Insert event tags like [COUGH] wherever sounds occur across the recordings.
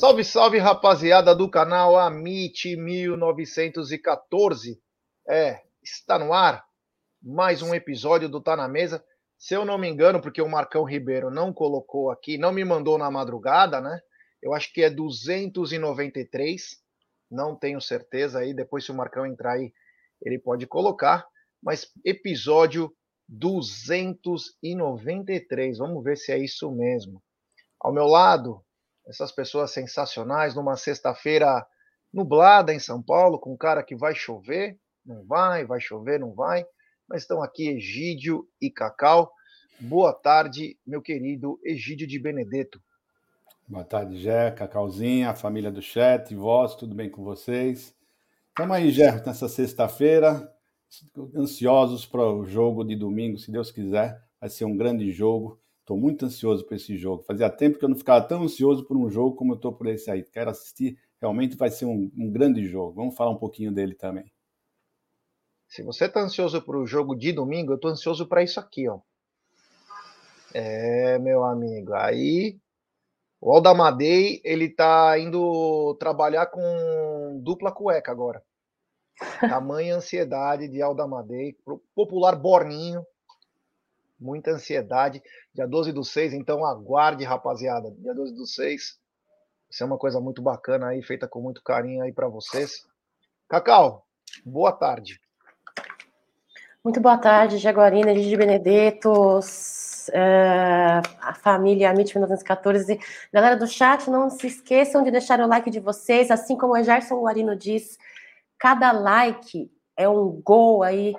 Salve, salve, rapaziada do canal Amit 1914. É, está no ar mais um episódio do Tá na Mesa. Se eu não me engano, porque o Marcão Ribeiro não colocou aqui, não me mandou na madrugada, né? Eu acho que é 293, não tenho certeza aí. Depois, se o Marcão entrar aí, ele pode colocar. Mas episódio 293, vamos ver se é isso mesmo. Ao meu lado, essas pessoas sensacionais numa sexta-feira nublada em São Paulo, com um cara que vai chover, não vai, vai chover, não vai, mas estão aqui Egídio e Cacau. Boa tarde, meu querido Egídio de Benedetto. Boa tarde, Gé, Cacauzinha, família do chat, vós, tudo bem com vocês? Estamos aí, Gé, nessa sexta-feira, ansiosos para o jogo de domingo, se Deus quiser, vai ser um grande jogo. Estou muito ansioso por esse jogo. Fazia tempo que eu não ficava tão ansioso por um jogo como eu estou por esse aí. Quero assistir. Realmente vai ser um, um grande jogo. Vamos falar um pouquinho dele também. Se você está ansioso para o jogo de domingo, eu estou ansioso para isso aqui, ó. É, meu amigo. Aí o Aldamadei, ele tá indo trabalhar com dupla cueca agora. [LAUGHS] Tamanha ansiedade de Aldamadei, popular Borninho, muita ansiedade. Dia 12 do 6, então aguarde, rapaziada. Dia 12 do 6. Isso é uma coisa muito bacana aí, feita com muito carinho aí para vocês. Cacau, boa tarde. Muito boa tarde, Jaguarina, Gigi Benedetto, é, a família Amit 1914. Galera do chat, não se esqueçam de deixar o like de vocês, assim como o Gerson Guarino diz, cada like é um gol aí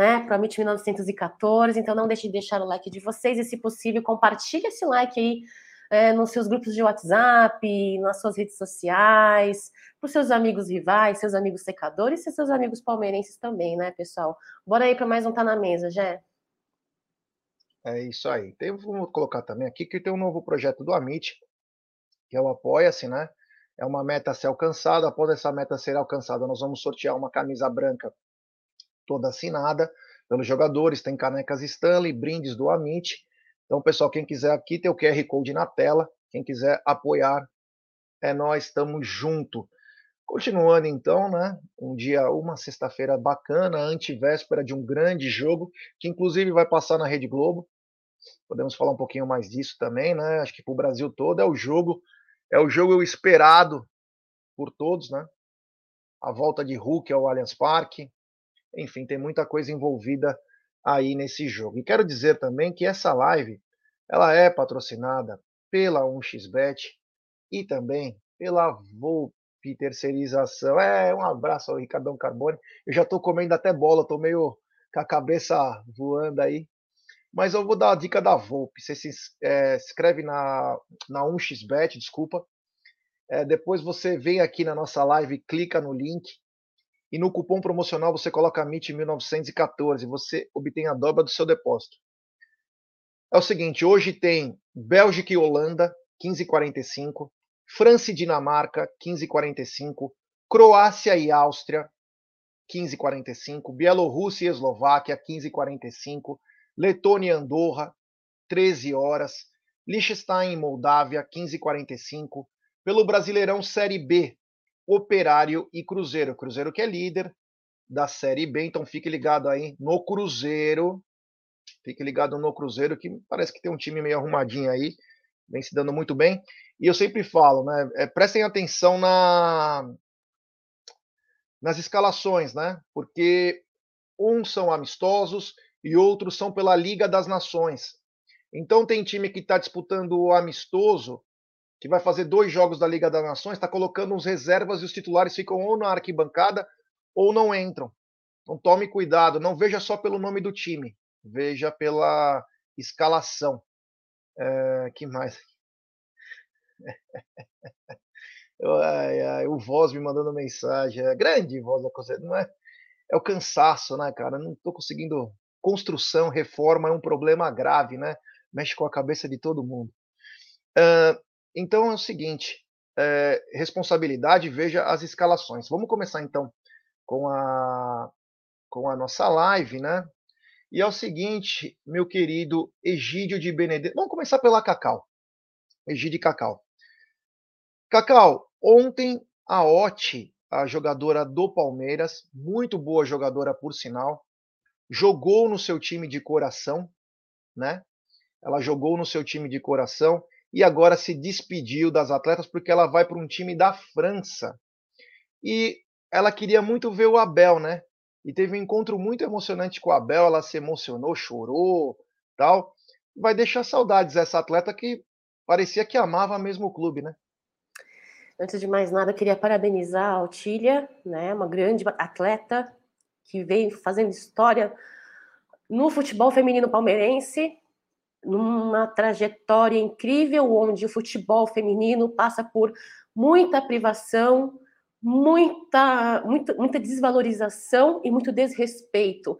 né, para a MIT 1914. Então não deixe de deixar o like de vocês e, se possível, compartilhe esse like aí é, nos seus grupos de WhatsApp, nas suas redes sociais, para os seus amigos rivais, seus amigos secadores e seus amigos palmeirenses também, né, pessoal? Bora aí para mais um Tá na Mesa, Jé. É isso aí. Tem, vamos colocar também aqui que tem um novo projeto do Amit, que é o Apoia-se, né? É uma meta a ser alcançada. Após essa meta ser alcançada, nós vamos sortear uma camisa branca toda assinada pelos jogadores, tem canecas Stanley, brindes do Amit. Então, pessoal, quem quiser aqui, tem o QR Code na tela. Quem quiser apoiar, é nós, estamos junto. Continuando então, né? Um dia, uma sexta-feira bacana, antivéspera de um grande jogo, que inclusive vai passar na Rede Globo. Podemos falar um pouquinho mais disso também, né? Acho que para o Brasil todo é o jogo, é o jogo esperado por todos, né? A volta de Hulk ao Allianz Parque, enfim, tem muita coisa envolvida aí nesse jogo. E quero dizer também que essa live ela é patrocinada pela 1xBet e também pela Volpe Terceirização. É, um abraço ao Ricardão Carbone. Eu já estou comendo até bola, estou meio com a cabeça voando aí. Mas eu vou dar a dica da Volpe. Você se é, inscreve na, na 1xBet, desculpa. É, depois você vem aqui na nossa live, clica no link e no cupom promocional você coloca MIT 1914, você obtém a dobra do seu depósito. É o seguinte, hoje tem Bélgica e Holanda, 15,45, França e Dinamarca, 15,45, Croácia e Áustria, 15,45, Bielorrússia e Eslováquia, 15,45, Letônia e Andorra, 13 horas, Liechtenstein e Moldávia, 15,45, pelo Brasileirão Série B, Operário e Cruzeiro. Cruzeiro que é líder da Série B, então fique ligado aí no Cruzeiro. Fique ligado no Cruzeiro, que parece que tem um time meio arrumadinho aí. vem se dando muito bem. E eu sempre falo, né? É, prestem atenção na, nas escalações, né? Porque uns são amistosos e outros são pela Liga das Nações. Então tem time que está disputando o amistoso, que vai fazer dois jogos da Liga das Nações, está colocando os reservas e os titulares ficam ou na arquibancada ou não entram. Então tome cuidado, não veja só pelo nome do time, veja pela escalação. É, que mais? [LAUGHS] ai, ai, o Voz me mandando mensagem. É grande Voz, não é? É o cansaço, né, cara? Não estou conseguindo. Construção, reforma é um problema grave, né? Mexe com a cabeça de todo mundo. Uh, então é o seguinte: é, responsabilidade, veja as escalações. Vamos começar então com a, com a nossa live, né? E é o seguinte, meu querido Egídio de Benedetto. Vamos começar pela Cacau. Egídio Cacau. Cacau, ontem a Oti, a jogadora do Palmeiras, muito boa jogadora por sinal, jogou no seu time de coração, né? Ela jogou no seu time de coração e agora se despediu das atletas porque ela vai para um time da França. E ela queria muito ver o Abel, né? E teve um encontro muito emocionante com o Abel, ela se emocionou, chorou, tal. Vai deixar saudades essa atleta que parecia que amava mesmo o clube, né? Antes de mais nada, queria parabenizar a Otília, né, uma grande atleta que vem fazendo história no futebol feminino palmeirense, numa trajetória incrível onde o futebol feminino passa por muita privação, muita, muita, muita desvalorização e muito desrespeito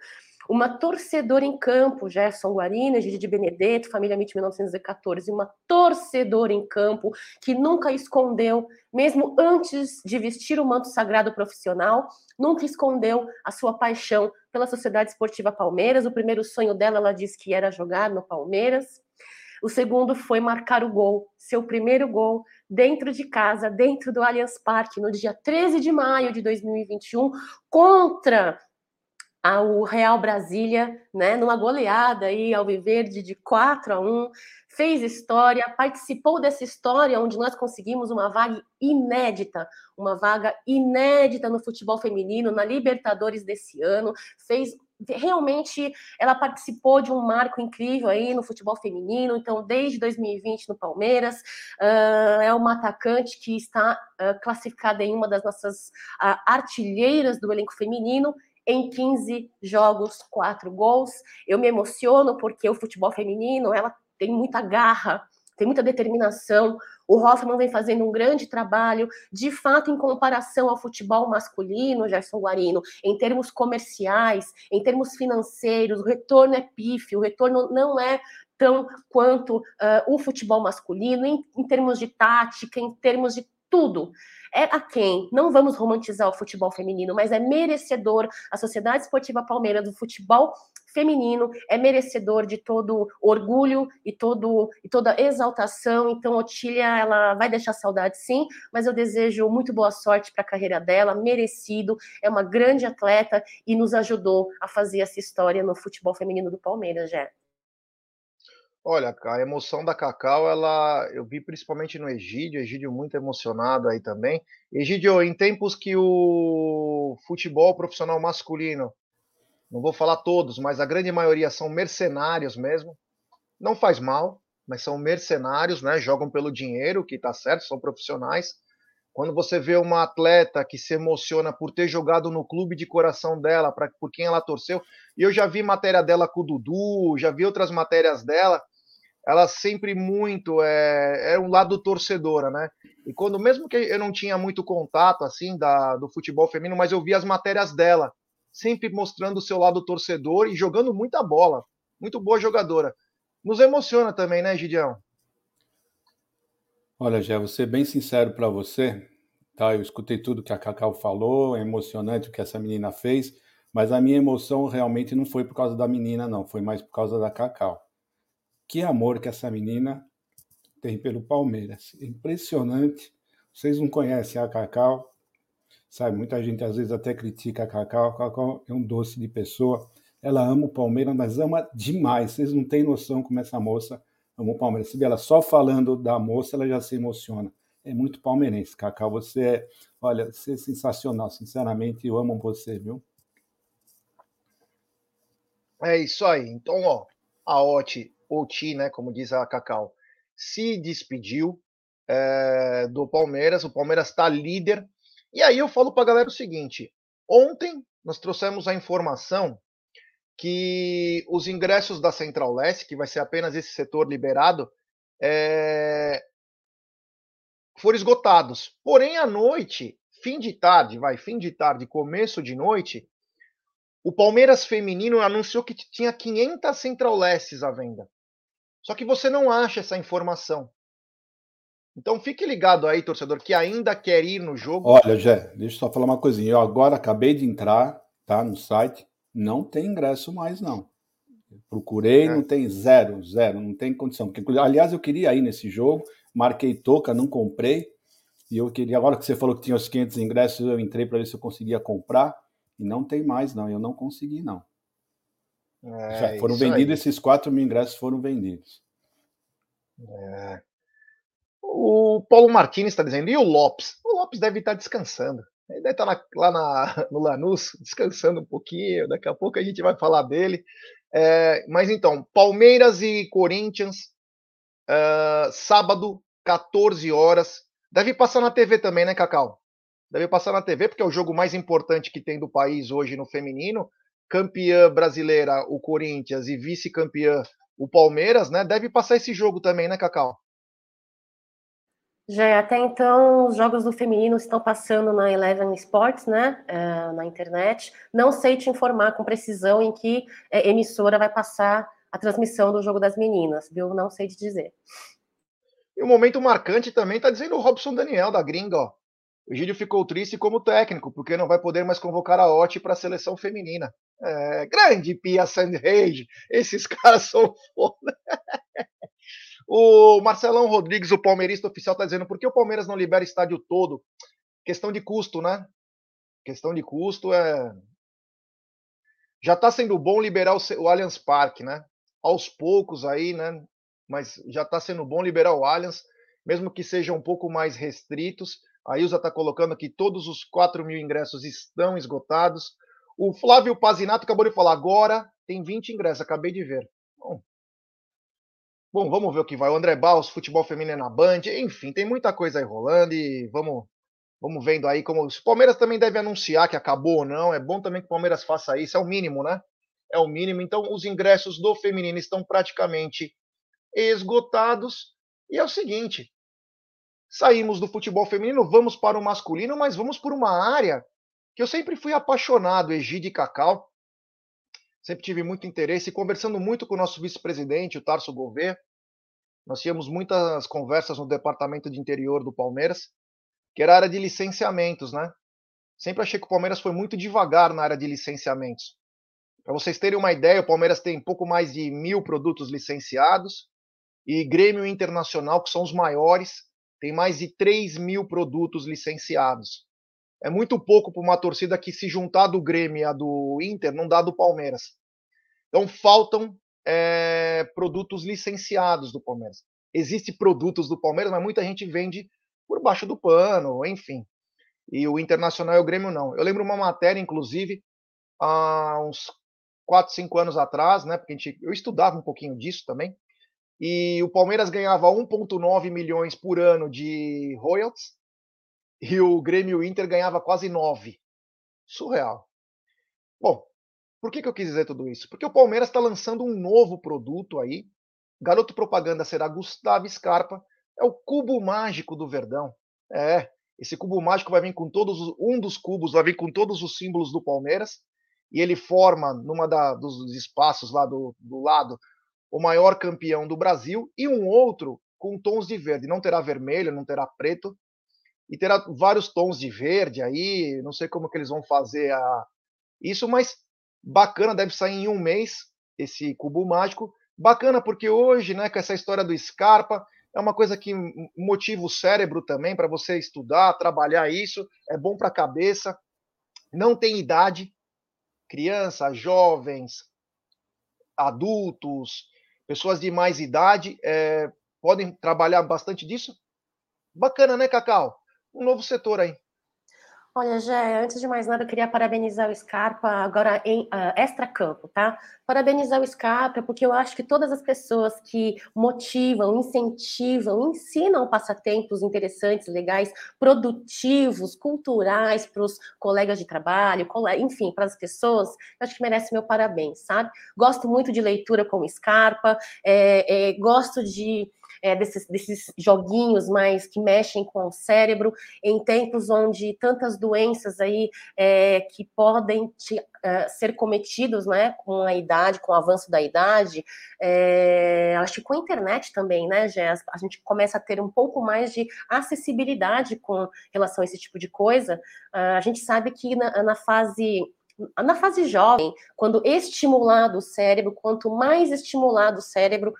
uma torcedora em campo, Gerson Guarina, Gigi de Benedetto, família MIT 1914, uma torcedora em campo que nunca escondeu, mesmo antes de vestir o manto sagrado profissional, nunca escondeu a sua paixão pela Sociedade Esportiva Palmeiras. O primeiro sonho dela, ela disse que era jogar no Palmeiras. O segundo foi marcar o gol, seu primeiro gol dentro de casa, dentro do Allianz Parque, no dia 13 de maio de 2021, contra ao Real Brasília, né, numa goleada aí ao Viverde de 4 a 1, fez história, participou dessa história onde nós conseguimos uma vaga inédita, uma vaga inédita no futebol feminino, na Libertadores desse ano, fez realmente ela participou de um marco incrível aí no futebol feminino, então desde 2020 no Palmeiras, uh, é uma atacante que está uh, classificada em uma das nossas uh, artilheiras do elenco feminino em 15 jogos, quatro gols. Eu me emociono porque o futebol feminino, ela tem muita garra, tem muita determinação. O Hoffman vem fazendo um grande trabalho, de fato, em comparação ao futebol masculino, Gerson Guarino, em termos comerciais, em termos financeiros, o retorno é pífio, o retorno não é tão quanto uh, o futebol masculino, em, em termos de tática, em termos de tudo é a quem não vamos romantizar o futebol feminino, mas é merecedor a Sociedade Esportiva Palmeiras do futebol feminino é merecedor de todo orgulho e todo e toda exaltação. Então, Otília, ela vai deixar saudade, sim, mas eu desejo muito boa sorte para a carreira dela, merecido. É uma grande atleta e nos ajudou a fazer essa história no futebol feminino do Palmeiras, já. Olha, a emoção da Cacau, ela eu vi principalmente no Egídio, Egídio muito emocionado aí também. Egídio, em tempos que o futebol profissional masculino, não vou falar todos, mas a grande maioria são mercenários mesmo, não faz mal, mas são mercenários, né? Jogam pelo dinheiro, que tá certo, são profissionais. Quando você vê uma atleta que se emociona por ter jogado no clube de coração dela, pra, por quem ela torceu, e eu já vi matéria dela com o Dudu, já vi outras matérias dela, ela sempre muito é, é um lado torcedora, né? E quando mesmo que eu não tinha muito contato assim da, do futebol feminino, mas eu via as matérias dela, sempre mostrando o seu lado torcedor e jogando muita bola, muito boa jogadora. Nos emociona também, né, Gideão? Olha, Gé, vou ser bem sincero para você, tá? Eu escutei tudo que a Cacau falou, é emocionante o que essa menina fez, mas a minha emoção realmente não foi por causa da menina, não, foi mais por causa da Cacau que amor que essa menina tem pelo Palmeiras. Impressionante. Vocês não conhecem a Cacau, sabe? Muita gente às vezes até critica a Cacau. A Cacau é um doce de pessoa. Ela ama o Palmeiras, mas ama demais. Vocês não têm noção como essa moça amo o Palmeiras. Se ela só falando da moça, ela já se emociona. É muito palmeirense, Cacau. Você é, olha, você é sensacional. Sinceramente, eu amo você, viu? É isso aí. Então, ó, a Oti, Oti, né, como diz a Cacau, se despediu é, do Palmeiras. O Palmeiras está líder. E aí eu falo para a galera o seguinte: ontem nós trouxemos a informação que os ingressos da Central Leste, que vai ser apenas esse setor liberado, é, foram esgotados. Porém, à noite, fim de tarde, vai, fim de tarde, começo de noite, o Palmeiras Feminino anunciou que tinha 500 Central Lestes à venda. Só que você não acha essa informação. Então fique ligado aí, torcedor, que ainda quer ir no jogo. Olha, Jé, deixa eu só falar uma coisinha. Eu agora acabei de entrar, tá, no site. Não tem ingresso mais, não. Procurei, é. não tem zero, zero, não tem condição. Porque, aliás, eu queria ir nesse jogo, marquei toca, não comprei. E eu queria, agora que você falou que tinha os 500 ingressos, eu entrei para ver se eu conseguia comprar. E não tem mais, não. Eu não consegui, não. É, Já foram vendidos, aí. esses 4 mil ingressos foram vendidos. É. O Paulo Martins está dizendo, e o Lopes? O Lopes deve estar descansando. Ele deve estar na, lá na, [LAUGHS] no Lanús, descansando um pouquinho. Daqui a pouco a gente vai falar dele. É, mas então, Palmeiras e Corinthians, uh, sábado, 14 horas. Deve passar na TV também, né, Cacau? Deve passar na TV, porque é o jogo mais importante que tem do país hoje no feminino. Campeã brasileira, o Corinthians, e vice-campeã, o Palmeiras, né? Deve passar esse jogo também, né, Cacau? Já até então, os jogos do feminino estão passando na Eleven Sports, né, é, na internet. Não sei te informar com precisão em que é, emissora vai passar a transmissão do jogo das meninas, viu? Não sei te dizer. E o um momento marcante também está dizendo o Robson Daniel, da gringa, ó. O Gílio ficou triste como técnico, porque não vai poder mais convocar a OT para a seleção feminina. É, grande Pia Sandhage, esses [LAUGHS] caras são foda. [LAUGHS] O Marcelão Rodrigues, o palmeirista oficial, está dizendo por que o Palmeiras não libera estádio todo? Questão de custo, né? Questão de custo é. Já está sendo bom liberar o, Allianz Parque, né? Aos poucos aí, né? Mas já está sendo bom liberar o Allianz, mesmo que sejam um pouco mais restritos. A Ilza está colocando que todos os 4 mil ingressos estão esgotados. O Flávio Pazinato acabou de falar, agora tem 20 ingressos, acabei de ver. Bom, Bom, vamos ver o que vai. O André Baus, futebol feminino na Band, enfim, tem muita coisa aí rolando e vamos, vamos vendo aí como. O Palmeiras também deve anunciar que acabou ou não. É bom também que o Palmeiras faça isso, é o mínimo, né? É o mínimo. Então, os ingressos do feminino estão praticamente esgotados. E é o seguinte: saímos do futebol feminino, vamos para o masculino, mas vamos por uma área que eu sempre fui apaixonado, Egide Cacau sempre tive muito interesse, conversando muito com o nosso vice-presidente, o Tarso Gouveia. Nós tínhamos muitas conversas no departamento de interior do Palmeiras, que era a área de licenciamentos, né? Sempre achei que o Palmeiras foi muito devagar na área de licenciamentos. Para vocês terem uma ideia, o Palmeiras tem pouco mais de mil produtos licenciados e Grêmio Internacional, que são os maiores, tem mais de 3 mil produtos licenciados é muito pouco para uma torcida que se juntar do Grêmio a do Inter não dá do Palmeiras. Então faltam é, produtos licenciados do Palmeiras. Existem produtos do Palmeiras, mas muita gente vende por baixo do pano, enfim. E o Internacional e o Grêmio não. Eu lembro uma matéria, inclusive, há uns 4, 5 anos atrás, né? Porque a gente, eu estudava um pouquinho disso também. E o Palmeiras ganhava 1,9 milhões por ano de royalties e o Grêmio Inter ganhava quase 9. Surreal. Bom, por que, que eu quis dizer tudo isso? Porque o Palmeiras está lançando um novo produto aí. Garoto propaganda será Gustavo Scarpa. É o cubo mágico do Verdão. É, esse cubo mágico vai vir com todos os, um dos cubos vai vir com todos os símbolos do Palmeiras e ele forma numa da, dos espaços lá do, do lado o maior campeão do Brasil e um outro com tons de verde. Não terá vermelho, não terá preto, e terá vários tons de verde aí, não sei como que eles vão fazer a... isso, mas bacana, deve sair em um mês esse cubo mágico. Bacana porque hoje, né, com essa história do Scarpa, é uma coisa que motiva o cérebro também para você estudar, trabalhar isso, é bom para a cabeça. Não tem idade, criança, jovens, adultos, pessoas de mais idade é, podem trabalhar bastante disso? Bacana, né, Cacau? Um novo setor aí. Olha, Jé, antes de mais nada, eu queria parabenizar o Scarpa agora em uh, extra-campo, tá? Parabenizar o Scarpa, porque eu acho que todas as pessoas que motivam, incentivam, ensinam passatempos interessantes, legais, produtivos, culturais para os colegas de trabalho, enfim, para as pessoas, acho que merece meu parabéns, sabe? Gosto muito de leitura com o Scarpa, é, é, gosto de é, desses, desses joguinhos mais que mexem com o cérebro, em tempos onde tantas doenças aí é, que podem te, é, ser cometidos né, com a idade, com o avanço da idade, é, acho que com a internet também, né, Jess, a gente começa a ter um pouco mais de acessibilidade com relação a esse tipo de coisa. Uh, a gente sabe que na, na fase na fase jovem, quando estimulado o cérebro, quanto mais estimulado o cérebro,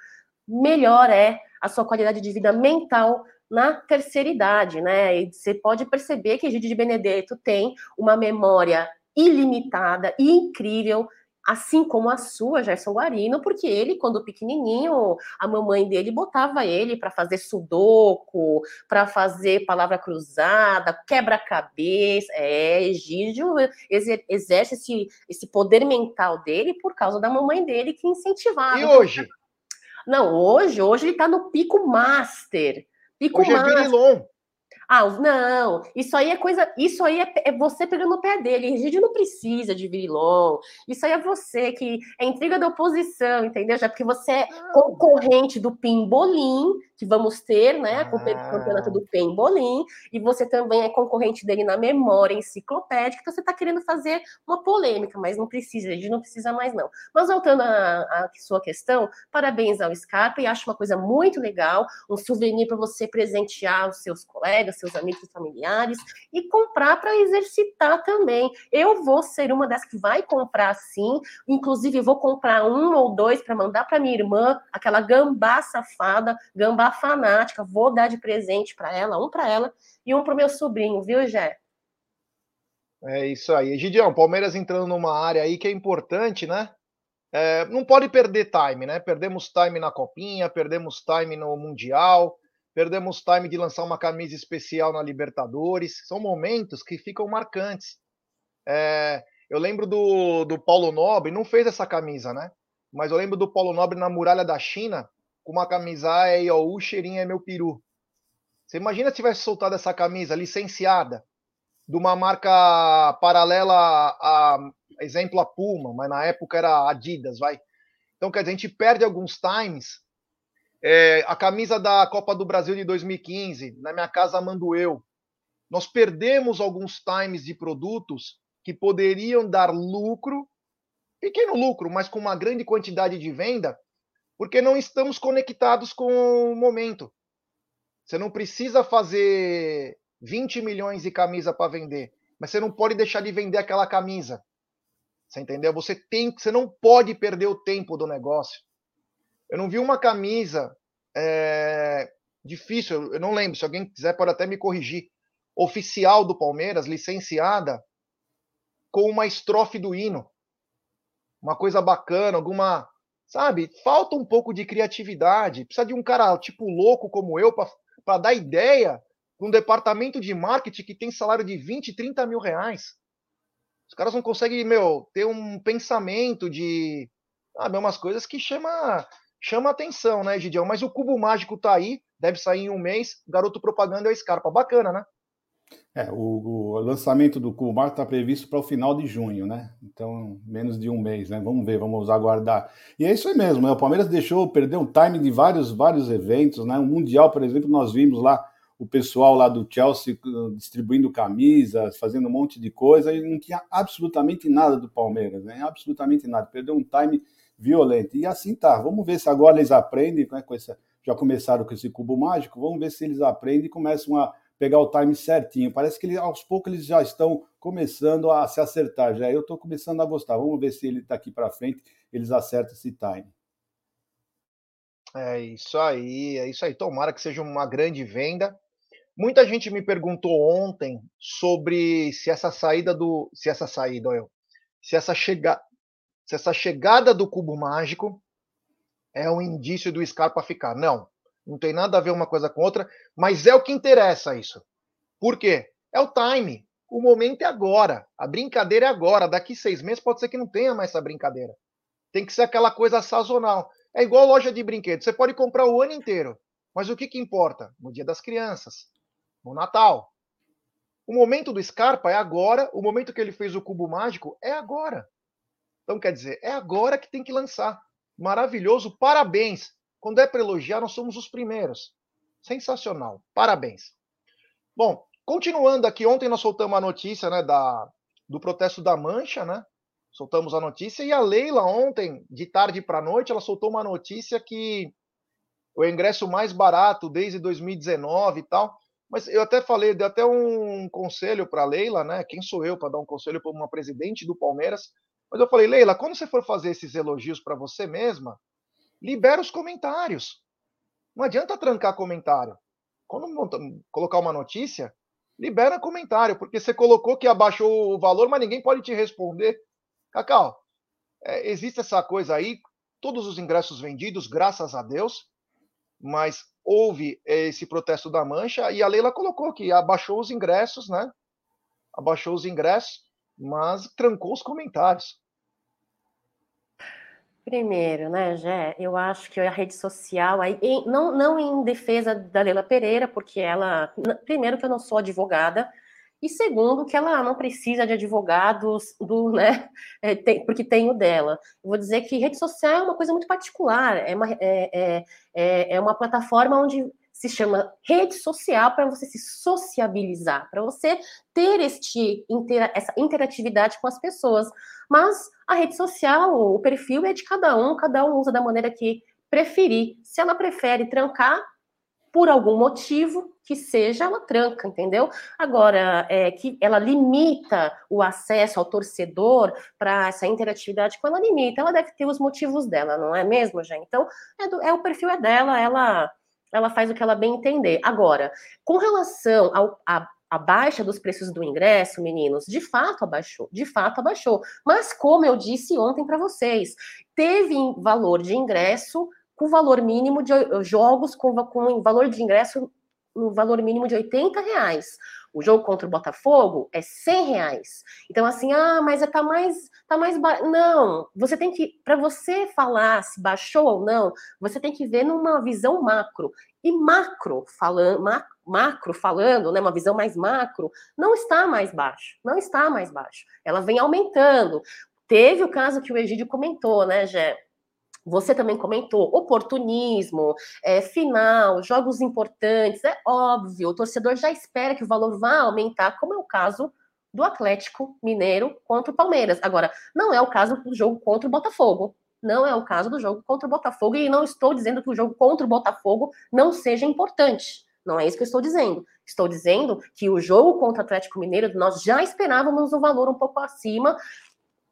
melhor é a sua qualidade de vida mental na terceira idade, né? E você pode perceber que Gide de Benedetto tem uma memória ilimitada e incrível, assim como a sua, Gerson Guarino, porque ele, quando pequenininho, a mamãe dele botava ele para fazer sudoku, para fazer palavra cruzada, quebra-cabeça. É, Egídio exerce esse, esse poder mental dele por causa da mamãe dele que incentivava. E hoje? Não, hoje, hoje ele tá no pico master. Pico hoje é master. é Virilon. Ah, não, isso aí é coisa, isso aí é, é você pegando no pé dele. Egídio não precisa de virilon. Isso aí é você que é intriga da oposição, entendeu? Já porque você é ah. concorrente do Pimbolim, que vamos ter, né? Com o campeonato do Pembolim, e você também é concorrente dele na memória enciclopédica, então você está querendo fazer uma polêmica, mas não precisa, a gente não precisa mais, não. Mas voltando à sua questão, parabéns ao Scarpa, e acho uma coisa muito legal, um souvenir para você presentear os seus colegas, seus amigos e familiares, e comprar para exercitar também. Eu vou ser uma das que vai comprar sim, inclusive vou comprar um ou dois para mandar para minha irmã, aquela gambá safada, gambá fanática, vou dar de presente para ela, um para ela e um para o meu sobrinho, viu, Jé? É isso aí. Gideão, Palmeiras entrando numa área aí que é importante, né? É, não pode perder time, né? Perdemos time na Copinha, perdemos time no Mundial, perdemos time de lançar uma camisa especial na Libertadores. São momentos que ficam marcantes. É, eu lembro do, do Paulo Nobre, não fez essa camisa, né? Mas eu lembro do Paulo Nobre na Muralha da China, com uma camisa aí, ó, o cheirinho é meu peru. Você imagina se tivesse soltado essa camisa licenciada de uma marca paralela a, a exemplo a Puma, mas na época era Adidas, vai. Então, quer dizer, a gente perde alguns times. É, a camisa da Copa do Brasil de 2015, na minha casa mando eu. Nós perdemos alguns times de produtos que poderiam dar lucro, pequeno lucro, mas com uma grande quantidade de venda, porque não estamos conectados com o momento. Você não precisa fazer 20 milhões de camisa para vender, mas você não pode deixar de vender aquela camisa. Você entendeu? Você tem, você não pode perder o tempo do negócio. Eu não vi uma camisa é, difícil, eu não lembro. Se alguém quiser pode até me corrigir. Oficial do Palmeiras, licenciada, com uma estrofe do hino, uma coisa bacana, alguma Sabe? Falta um pouco de criatividade. Precisa de um cara tipo louco como eu para dar ideia para um departamento de marketing que tem salário de 20, 30 mil reais. Os caras não conseguem, meu, ter um pensamento de. Sabe, umas coisas que chama, chama atenção, né, Gideão? Mas o cubo mágico tá aí, deve sair em um mês. Garoto propaganda é o Scarpa. Bacana, né? É, o, o lançamento do Cubo está previsto para o final de junho, né? Então, menos de um mês, né? Vamos ver, vamos aguardar. E é isso aí mesmo, né? O Palmeiras deixou, perdeu um time de vários, vários eventos, né? O Mundial, por exemplo, nós vimos lá o pessoal lá do Chelsea uh, distribuindo camisas, fazendo um monte de coisa, e não tinha absolutamente nada do Palmeiras, né? Absolutamente nada. Perdeu um time violento. E assim tá. Vamos ver se agora eles aprendem né, com essa. Já começaram com esse cubo mágico, vamos ver se eles aprendem e começam a pegar o time certinho. Parece que ele, aos poucos eles já estão começando a se acertar. Já eu estou começando a gostar. Vamos ver se ele daqui para frente eles acertam esse time. É isso aí, é isso aí. Tomara que seja uma grande venda. Muita gente me perguntou ontem sobre se essa saída do, se essa saída, eu, se essa chega, se essa chegada do cubo mágico é um indício do Scarpa ficar. Não, não tem nada a ver uma coisa com outra, mas é o que interessa isso. Por quê? É o time. O momento é agora. A brincadeira é agora. Daqui seis meses pode ser que não tenha mais essa brincadeira. Tem que ser aquela coisa sazonal. É igual loja de brinquedos. Você pode comprar o ano inteiro. Mas o que, que importa? No dia das crianças, no Natal. O momento do Scarpa é agora, o momento que ele fez o cubo mágico é agora. Então, quer dizer, é agora que tem que lançar. Maravilhoso, parabéns. Quando é para elogiar, nós somos os primeiros. Sensacional, parabéns. Bom, continuando aqui, ontem nós soltamos a notícia né, da, do protesto da Mancha, né? Soltamos a notícia e a Leila ontem, de tarde para noite, ela soltou uma notícia que o ingresso mais barato desde 2019 e tal. Mas eu até falei, dei até um conselho para Leila, né? Quem sou eu para dar um conselho para uma presidente do Palmeiras? Mas eu falei, Leila, quando você for fazer esses elogios para você mesma, libera os comentários. Não adianta trancar comentário. Quando colocar uma notícia, libera comentário, porque você colocou que abaixou o valor, mas ninguém pode te responder. Cacau, é, existe essa coisa aí, todos os ingressos vendidos, graças a Deus, mas houve esse protesto da Mancha e a Leila colocou que abaixou os ingressos, né? Abaixou os ingressos, mas trancou os comentários. Primeiro, né, Jé, eu acho que a rede social, aí, não, não em defesa da Leila Pereira, porque ela, primeiro que eu não sou advogada, e segundo, que ela não precisa de advogados do, né, [LAUGHS] é, tem, porque tem o dela. Vou dizer que rede social é uma coisa muito particular, é uma, é, é, é, é uma plataforma onde se chama rede social para você se sociabilizar, para você ter este, essa interatividade com as pessoas. Mas a rede social, o perfil é de cada um, cada um usa da maneira que preferir. Se ela prefere trancar, por algum motivo que seja, ela tranca, entendeu? Agora, é, que ela limita o acesso ao torcedor para essa interatividade, quando ela limita, ela deve ter os motivos dela, não é mesmo, gente? Então, é, do, é o perfil é dela, ela, ela faz o que ela bem entender. Agora, com relação ao, a, a baixa dos preços do ingresso, meninos, de fato abaixou, de fato abaixou. Mas como eu disse ontem para vocês, teve valor de ingresso com valor mínimo de jogos com, com valor de ingresso no valor mínimo de 80 reais. O jogo contra o Botafogo é 100 reais. Então, assim, ah, mas tá mais, tá mais ba... Não, você tem que, para você falar se baixou ou não, você tem que ver numa visão macro. E macro falando, macro falando, né, uma visão mais macro, não está mais baixo, não está mais baixo. Ela vem aumentando. Teve o caso que o Egídio comentou, né, Gé? Você também comentou oportunismo, é, final, jogos importantes. É óbvio, o torcedor já espera que o valor vá aumentar, como é o caso do Atlético Mineiro contra o Palmeiras. Agora, não é o caso do jogo contra o Botafogo. Não é o caso do jogo contra o Botafogo. E não estou dizendo que o jogo contra o Botafogo não seja importante. Não é isso que eu estou dizendo. Estou dizendo que o jogo contra o Atlético Mineiro, nós já esperávamos um valor um pouco acima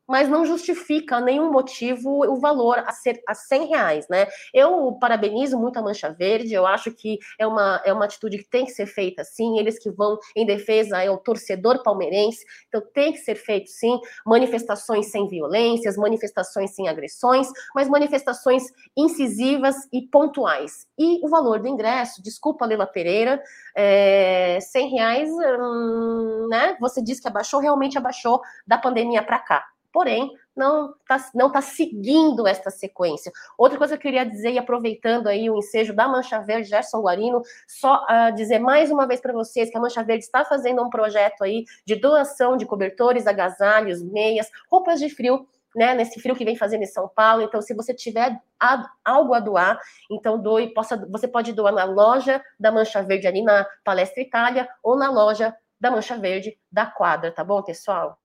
mas não justifica nenhum motivo o valor a, ser, a 100 reais, né? Eu parabenizo muito a Mancha Verde, eu acho que é uma, é uma atitude que tem que ser feita sim, eles que vão em defesa é o torcedor palmeirense, então tem que ser feito sim, manifestações sem violências, manifestações sem agressões, mas manifestações incisivas e pontuais. E o valor do ingresso, desculpa, Leila Pereira, é, 100 reais, hum, né? Você disse que abaixou, realmente abaixou da pandemia para cá porém não está não tá seguindo esta sequência. Outra coisa que eu queria dizer, e aproveitando aí o ensejo da Mancha Verde, Gerson Guarino, só uh, dizer mais uma vez para vocês que a Mancha Verde está fazendo um projeto aí de doação de cobertores, agasalhos, meias, roupas de frio, né, nesse frio que vem fazendo em São Paulo. Então, se você tiver a, algo a doar, então doe, possa, você pode doar na loja da Mancha Verde ali na Palestra Itália ou na loja da Mancha Verde da quadra, tá bom, pessoal?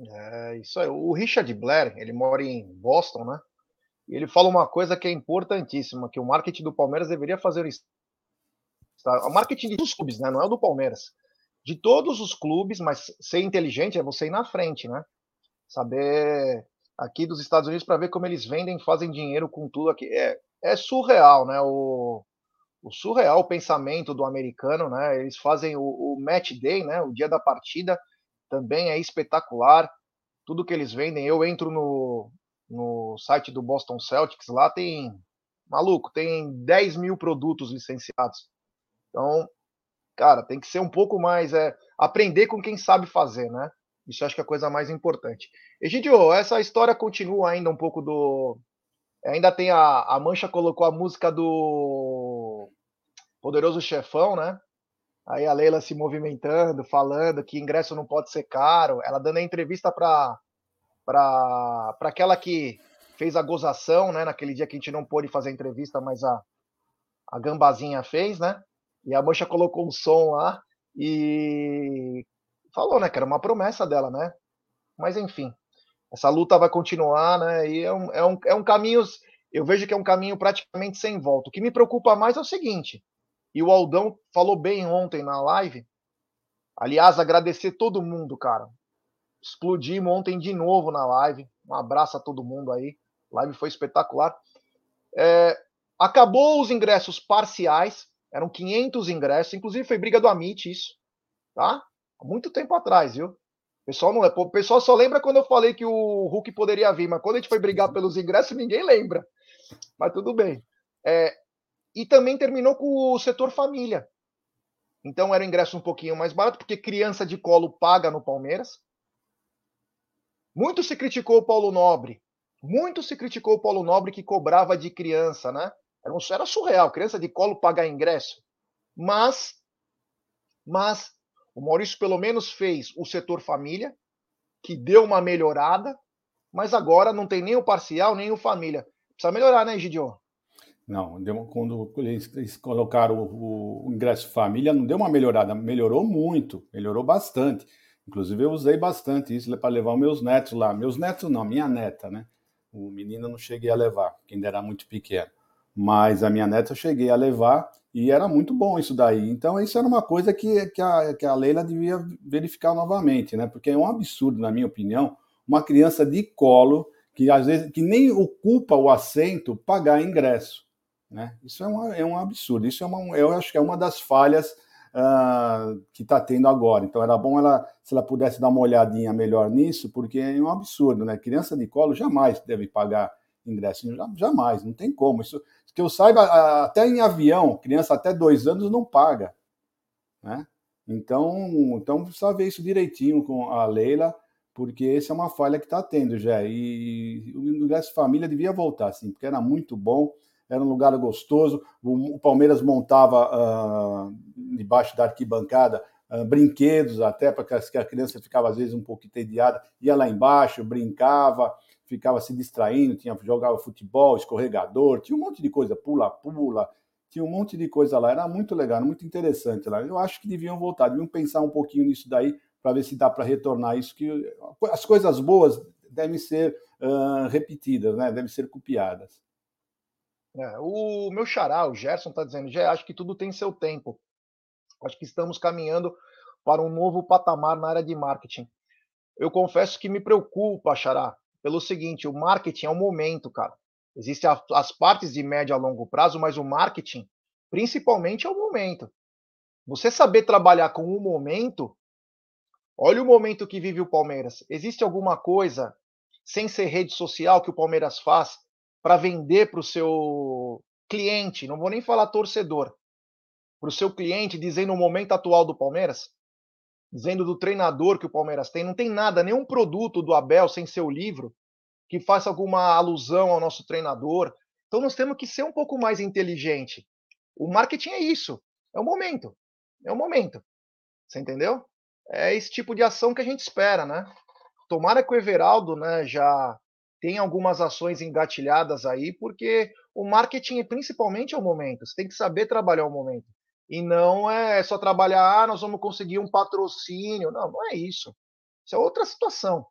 É isso aí. O Richard Blair, ele mora em Boston, né? E ele fala uma coisa que é importantíssima, que o marketing do Palmeiras deveria fazer isso. O marketing dos clubes, né? Não é o do Palmeiras. De todos os clubes, mas ser inteligente é você ir na frente, né? Saber aqui dos Estados Unidos para ver como eles vendem, fazem dinheiro com tudo aqui. É, é surreal, né? O, o surreal pensamento do americano, né? Eles fazem o, o match day, né? O dia da partida também é espetacular. Tudo que eles vendem, eu entro no, no site do Boston Celtics, lá tem, maluco, tem 10 mil produtos licenciados. Então, cara, tem que ser um pouco mais, é, aprender com quem sabe fazer, né? Isso acho que é a coisa mais importante. Egidio, essa história continua ainda um pouco do. Ainda tem a, a Mancha colocou a música do Poderoso Chefão, né? Aí a Leila se movimentando, falando que ingresso não pode ser caro. Ela dando a entrevista para para aquela que fez a gozação, né? Naquele dia que a gente não pôde fazer a entrevista, mas a, a Gambazinha fez, né? E a Mancha colocou um som lá e falou, né? Que era uma promessa dela, né? Mas enfim, essa luta vai continuar, né? E é um, é um, é um caminho, eu vejo que é um caminho praticamente sem volta. O que me preocupa mais é o seguinte, e o Aldão falou bem ontem na live. Aliás, agradecer todo mundo, cara. Explodimos ontem de novo na live. Um abraço a todo mundo aí. Live foi espetacular. É, acabou os ingressos parciais. Eram 500 ingressos. Inclusive foi briga do Amit isso. Tá? Muito tempo atrás, viu? Pessoal, não, o pessoal só lembra quando eu falei que o Hulk poderia vir, mas quando a gente foi brigar pelos ingressos, ninguém lembra. Mas tudo bem. É, e também terminou com o setor família. Então era o ingresso um pouquinho mais barato, porque criança de colo paga no Palmeiras. Muito se criticou o Paulo Nobre. Muito se criticou o Paulo Nobre que cobrava de criança, né? Era, um, era surreal, criança de colo pagar ingresso. Mas, mas o Maurício pelo menos fez o setor família, que deu uma melhorada, mas agora não tem nem o parcial, nem o família. Precisa melhorar, né, Gideon? Não, deu, quando eles colocaram o, o, ingresso família, não deu uma melhorada, melhorou muito, melhorou bastante. Inclusive, eu usei bastante isso para levar os meus netos lá. Meus netos não, minha neta, né? O menino não cheguei a levar, porque ainda era muito pequeno. Mas a minha neta eu cheguei a levar e era muito bom isso daí. Então, isso era uma coisa que, que, a, que a Leila devia verificar novamente, né? Porque é um absurdo, na minha opinião, uma criança de colo que às vezes que nem ocupa o assento pagar ingresso. Né? Isso é, uma, é um absurdo. Isso é uma, eu acho que é uma das falhas uh, que está tendo agora. Então era bom ela, se ela pudesse dar uma olhadinha melhor nisso, porque é um absurdo, né? Criança de colo jamais deve pagar ingresso, jamais, não tem como. Isso que eu saiba, até em avião, criança até dois anos não paga, né? Então, então precisa ver isso direitinho com a Leila, porque essa é uma falha que está tendo já. E o ingresso família devia voltar, sim, porque era muito bom era um lugar gostoso. O Palmeiras montava uh, debaixo da arquibancada uh, brinquedos até para que a criança ficava às vezes um pouco entediada, ia lá embaixo, brincava, ficava se distraindo, tinha jogava futebol, escorregador, tinha um monte de coisa, pula-pula, tinha um monte de coisa lá, era muito legal, muito interessante lá. Eu acho que deviam voltar, deviam pensar um pouquinho nisso daí para ver se dá para retornar isso que as coisas boas devem ser uh, repetidas, né? Devem ser copiadas. É, o meu xará, o Gerson, está dizendo, já acho que tudo tem seu tempo. Acho que estamos caminhando para um novo patamar na área de marketing. Eu confesso que me preocupa, xará, pelo seguinte, o marketing é o momento, cara. Existem as partes de médio a longo prazo, mas o marketing, principalmente, é o momento. Você saber trabalhar com o momento, olha o momento que vive o Palmeiras. Existe alguma coisa, sem ser rede social, que o Palmeiras faz para vender para o seu cliente, não vou nem falar torcedor, para o seu cliente, dizendo o momento atual do Palmeiras, dizendo do treinador que o Palmeiras tem, não tem nada, nenhum produto do Abel sem seu livro que faça alguma alusão ao nosso treinador. Então nós temos que ser um pouco mais inteligente. O marketing é isso, é o momento, é o momento. Você entendeu? É esse tipo de ação que a gente espera, né? Tomara que o Everaldo, né, já tem algumas ações engatilhadas aí, porque o marketing principalmente é o momento. Você tem que saber trabalhar o momento. E não é só trabalhar, ah, nós vamos conseguir um patrocínio. Não, não é isso. Isso é outra situação.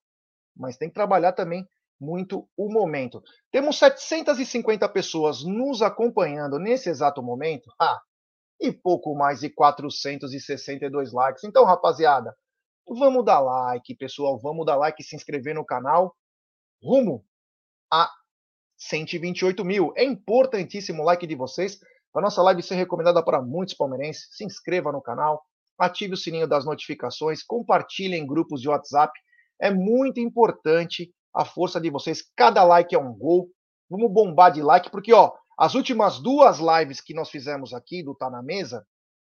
Mas tem que trabalhar também muito o momento. Temos 750 pessoas nos acompanhando nesse exato momento. Ah, e pouco mais de 462 likes. Então, rapaziada, vamos dar like, pessoal. Vamos dar like se inscrever no canal rumo a 128 mil. É importantíssimo o like de vocês para nossa live ser recomendada para muitos palmeirenses. Se inscreva no canal, ative o sininho das notificações, compartilhe em grupos de WhatsApp. É muito importante a força de vocês. Cada like é um gol. Vamos bombar de like, porque ó, as últimas duas lives que nós fizemos aqui do Tá na Mesa,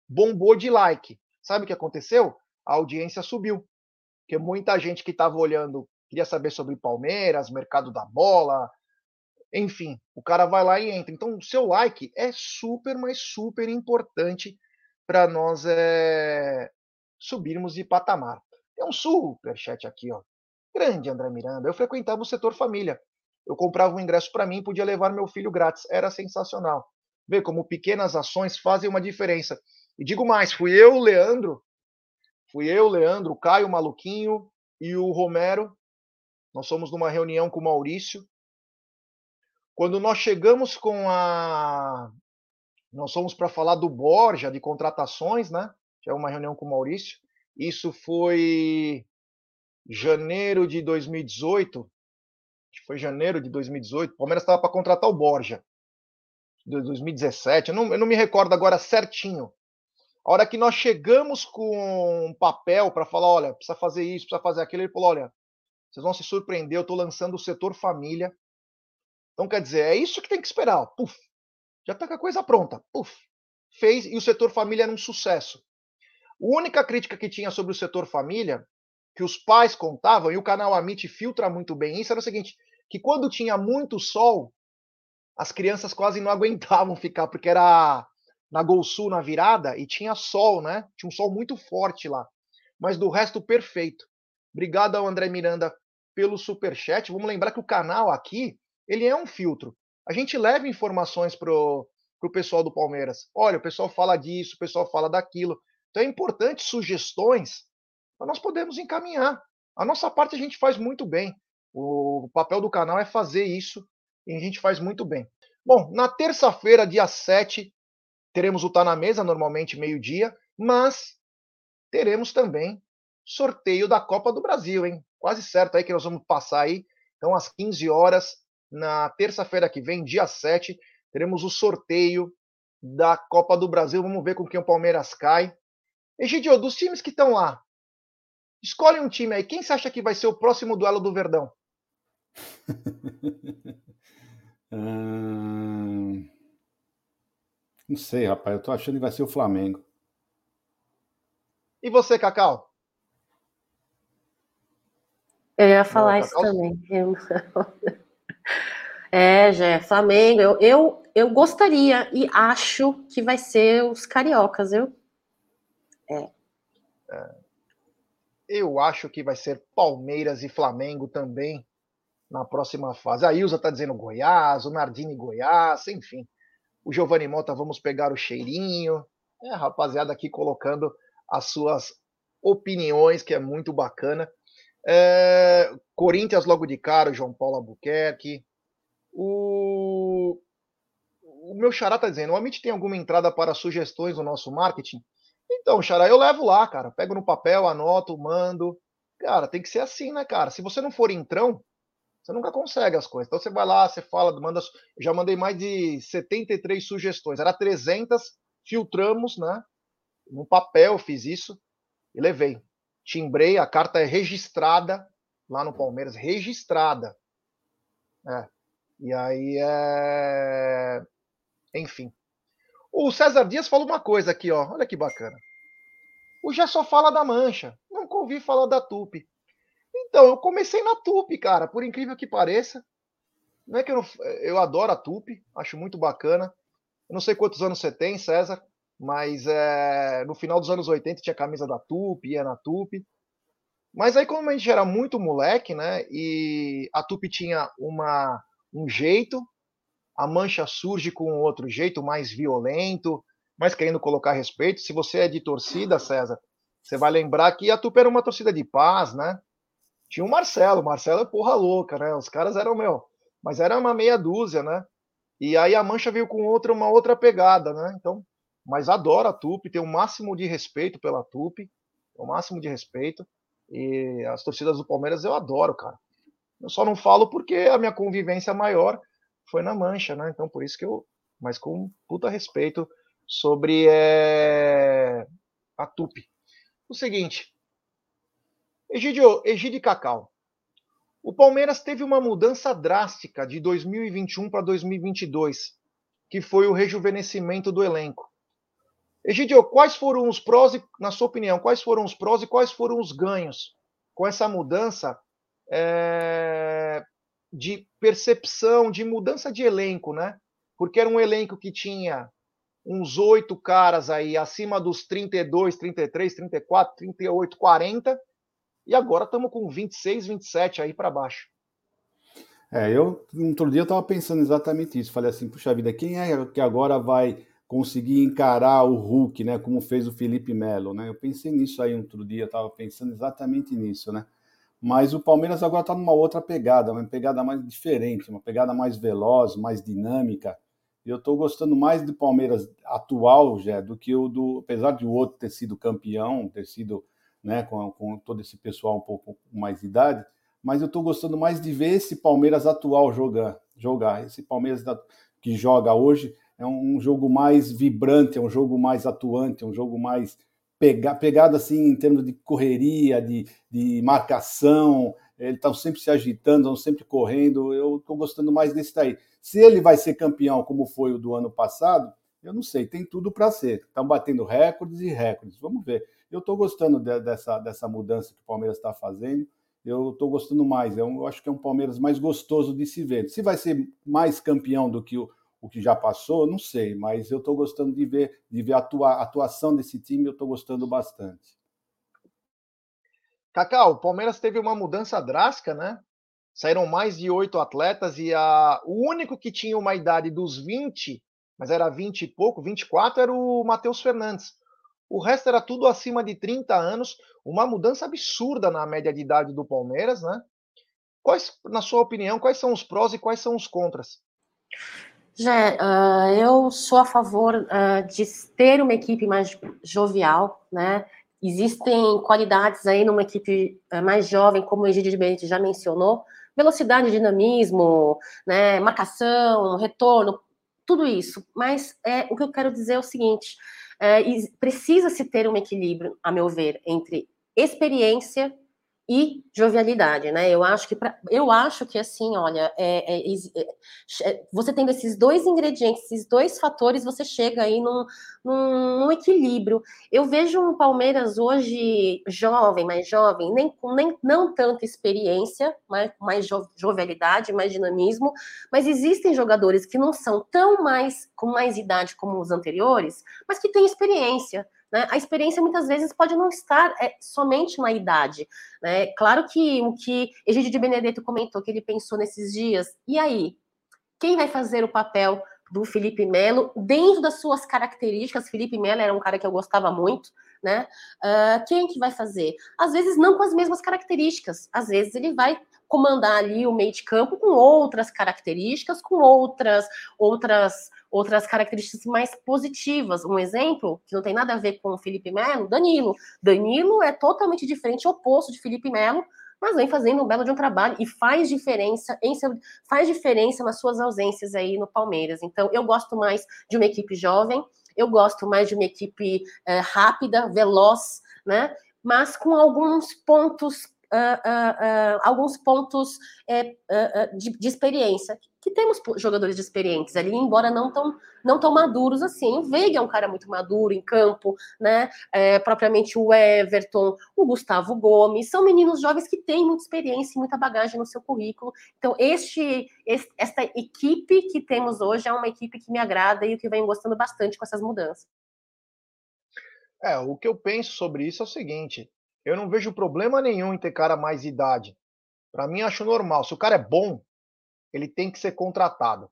bombou de like. Sabe o que aconteceu? A audiência subiu. Porque muita gente que estava olhando queria saber sobre Palmeiras, mercado da bola, enfim, o cara vai lá e entra. Então, o seu like é super, mas super importante para nós é, subirmos de patamar. Tem um superchat aqui, ó. Grande André Miranda. Eu frequentava o setor família. Eu comprava um ingresso para mim, podia levar meu filho grátis. Era sensacional. Vê como pequenas ações fazem uma diferença. E digo mais, fui eu, Leandro, fui eu, Leandro, Caio Maluquinho e o Romero. Nós somos numa reunião com o Maurício. Quando nós chegamos com a. Nós fomos para falar do Borja, de contratações, né? Já uma reunião com o Maurício. Isso foi janeiro de 2018 foi janeiro de 2018, o Palmeiras estava para contratar o Borja. De 2017, eu não, eu não me recordo agora certinho. A hora que nós chegamos com um papel para falar, olha, precisa fazer isso, precisa fazer aquilo, ele falou, olha, vocês vão se surpreender, eu estou lançando o setor família. Então, quer dizer, é isso que tem que esperar. Puf, já está com a coisa pronta. Puf, fez e o setor família era um sucesso. A única crítica que tinha sobre o setor família, que os pais contavam, e o canal Amit filtra muito bem isso, era o seguinte: que quando tinha muito sol, as crianças quase não [LAUGHS] aguentavam ficar, porque era na Gol Sul, na virada, e tinha sol, né? Tinha um sol muito forte lá. Mas do resto, perfeito. Obrigado ao André Miranda pelo super chat. Vamos lembrar que o canal aqui, ele é um filtro. A gente leva informações pro, pro pessoal do Palmeiras. Olha, o pessoal fala disso, o pessoal fala daquilo. Então é importante sugestões para nós podermos encaminhar. A nossa parte a gente faz muito bem. O papel do canal é fazer isso e a gente faz muito bem. Bom, na terça-feira, dia 7, teremos o Tá na Mesa, normalmente meio-dia, mas teremos também sorteio da Copa do Brasil, hein? Quase certo aí que nós vamos passar aí. Então, às 15 horas, na terça-feira que vem, dia 7, teremos o sorteio da Copa do Brasil. Vamos ver com quem o Palmeiras cai. Egidio, dos times que estão lá, escolhe um time aí. Quem você acha que vai ser o próximo duelo do Verdão? hum... [LAUGHS] Não sei, rapaz. Eu tô achando que vai ser o Flamengo. E você, Cacau? Eu ia falar Não, [LAUGHS] isso também. É, já Flamengo. Eu, eu, eu gostaria e acho que vai ser os cariocas, viu? É. é. Eu acho que vai ser Palmeiras e Flamengo também na próxima fase. A Ilza está dizendo Goiás, o Nardini Goiás, enfim. O Giovanni Mota, vamos pegar o cheirinho. É, rapaziada aqui colocando as suas opiniões, que é muito bacana. É, Corinthians logo de cara, o João Paulo Albuquerque. O, o meu xará tá dizendo, o Amit tem alguma entrada para sugestões no nosso marketing? Então, xará, eu levo lá, cara. Pego no papel, anoto, mando. Cara, tem que ser assim, né, cara? Se você não for entrão, você nunca consegue as coisas. Então você vai lá, você fala, manda. Já mandei mais de 73 sugestões. Era 300, filtramos, né? No papel fiz isso e levei. Timbrei, a carta é registrada lá no Palmeiras, registrada. É. E aí é. Enfim. O César Dias falou uma coisa aqui, ó. Olha que bacana. O já só fala da mancha. Nunca ouvi falar da Tupi. Então, eu comecei na Tupi, cara, por incrível que pareça. Não é que eu, não, eu adoro a Tupi, acho muito bacana. Eu não sei quantos anos você tem, César, mas é, no final dos anos 80 tinha camisa da Tupi, ia na Tupi. Mas aí, como a gente era muito moleque, né, e a Tupi tinha uma, um jeito, a mancha surge com outro jeito, mais violento, mais querendo colocar respeito. Se você é de torcida, César, você vai lembrar que a Tupi era uma torcida de paz, né? Tinha o Marcelo, o Marcelo é porra louca, né? Os caras eram, meu, mas era uma meia dúzia, né? E aí a Mancha veio com outra, uma outra pegada, né? Então, mas adoro a Tupi, tenho o máximo de respeito pela Tupi, o máximo de respeito. E as torcidas do Palmeiras eu adoro, cara. Eu só não falo porque a minha convivência maior foi na Mancha, né? Então por isso que eu, mas com puta respeito sobre é, a Tupi. O seguinte, Egidio, Egidio Cacau. O Palmeiras teve uma mudança drástica de 2021 para 2022, que foi o rejuvenescimento do elenco. Egidio, quais foram os prós, e, na sua opinião, quais foram os prós e quais foram os ganhos com essa mudança é, de percepção, de mudança de elenco, né? Porque era um elenco que tinha uns oito caras aí acima dos 32, 33, 34, 38, 40, e agora estamos com 26, 27 aí para baixo. É, eu, outro dia estava pensando exatamente isso. Falei assim, puxa vida, quem é que agora vai conseguir encarar o Hulk, né? Como fez o Felipe Melo, né? Eu pensei nisso aí outro dia, estava pensando exatamente nisso, né? Mas o Palmeiras agora está numa outra pegada, uma pegada mais diferente, uma pegada mais veloz, mais dinâmica. Eu estou gostando mais do Palmeiras atual, já, do que o do. Apesar de o outro ter sido campeão, ter sido né, com, com todo esse pessoal um pouco mais de idade, mas eu estou gostando mais de ver esse Palmeiras atual jogar. jogar. Esse Palmeiras que joga hoje é um jogo mais vibrante, é um jogo mais atuante, é um jogo mais pega, pegado assim em termos de correria, de, de marcação. Ele está sempre se agitando, estão sempre correndo. Eu estou gostando mais desse daí. Se ele vai ser campeão como foi o do ano passado, eu não sei. Tem tudo para ser. Estão batendo recordes e recordes. Vamos ver. Eu estou gostando de, dessa, dessa mudança que o Palmeiras está fazendo. Eu estou gostando mais. Eu, eu acho que é um Palmeiras mais gostoso de se ver. Se vai ser mais campeão do que o, o que já passou, não sei, mas eu estou gostando de ver, de ver a atua, atuação desse time, eu estou gostando bastante. Cacau, o Palmeiras teve uma mudança drástica, né? Saíram mais de oito atletas e a... o único que tinha uma idade dos 20, mas era 20 e pouco, 24, era o Matheus Fernandes. O resto era tudo acima de 30 anos, uma mudança absurda na média de idade do Palmeiras, né? Quais, na sua opinião, quais são os prós e quais são os contras? Já, uh, eu sou a favor uh, de ter uma equipe mais jovial, né? Existem qualidades aí numa equipe uh, mais jovem, como o Egídio de já mencionou, velocidade, dinamismo, né, marcação, retorno, tudo isso. Mas é, o que eu quero dizer é o seguinte: é, precisa-se ter um equilíbrio, a meu ver, entre experiência e jovialidade, né? Eu acho que pra, eu acho que assim, olha, é, é, é, você tendo esses dois ingredientes, esses dois fatores, você chega aí num, num, num, equilíbrio. Eu vejo um Palmeiras hoje jovem, mais jovem, nem nem não tanta experiência, mais, mais jovialidade, mais dinamismo, mas existem jogadores que não são tão mais com mais idade como os anteriores, mas que têm experiência. Né? A experiência muitas vezes pode não estar é, somente na idade. Né? Claro que o que Egídio de Benedetto comentou, que ele pensou nesses dias, e aí? Quem vai fazer o papel do Felipe Melo dentro das suas características? Felipe Melo era um cara que eu gostava muito, né? Uh, quem que vai fazer? Às vezes não com as mesmas características, às vezes ele vai comandar ali o meio de campo com outras características, com outras outras outras características mais positivas. Um exemplo que não tem nada a ver com o Felipe Melo, Danilo. Danilo é totalmente diferente, oposto de Felipe Melo, mas vem fazendo um belo de um trabalho e faz diferença em seu, faz diferença nas suas ausências aí no Palmeiras. Então, eu gosto mais de uma equipe jovem, eu gosto mais de uma equipe é, rápida, veloz, né? Mas com alguns pontos uh, uh, alguns pontos é, de, de, experiência, que temos jogadores experientes ali, embora não tão, não tão maduros assim. O Veiga é um cara muito maduro em campo, né? É, propriamente o Everton, o Gustavo Gomes, são meninos jovens que têm muita experiência e muita bagagem no seu currículo. Então, este, este, esta equipe que temos hoje é uma equipe que me agrada e que vem gostando bastante com essas mudanças. É, o que eu penso sobre isso é o seguinte: eu não vejo problema nenhum em ter cara mais idade. Para mim, acho normal. Se o cara é bom, ele tem que ser contratado.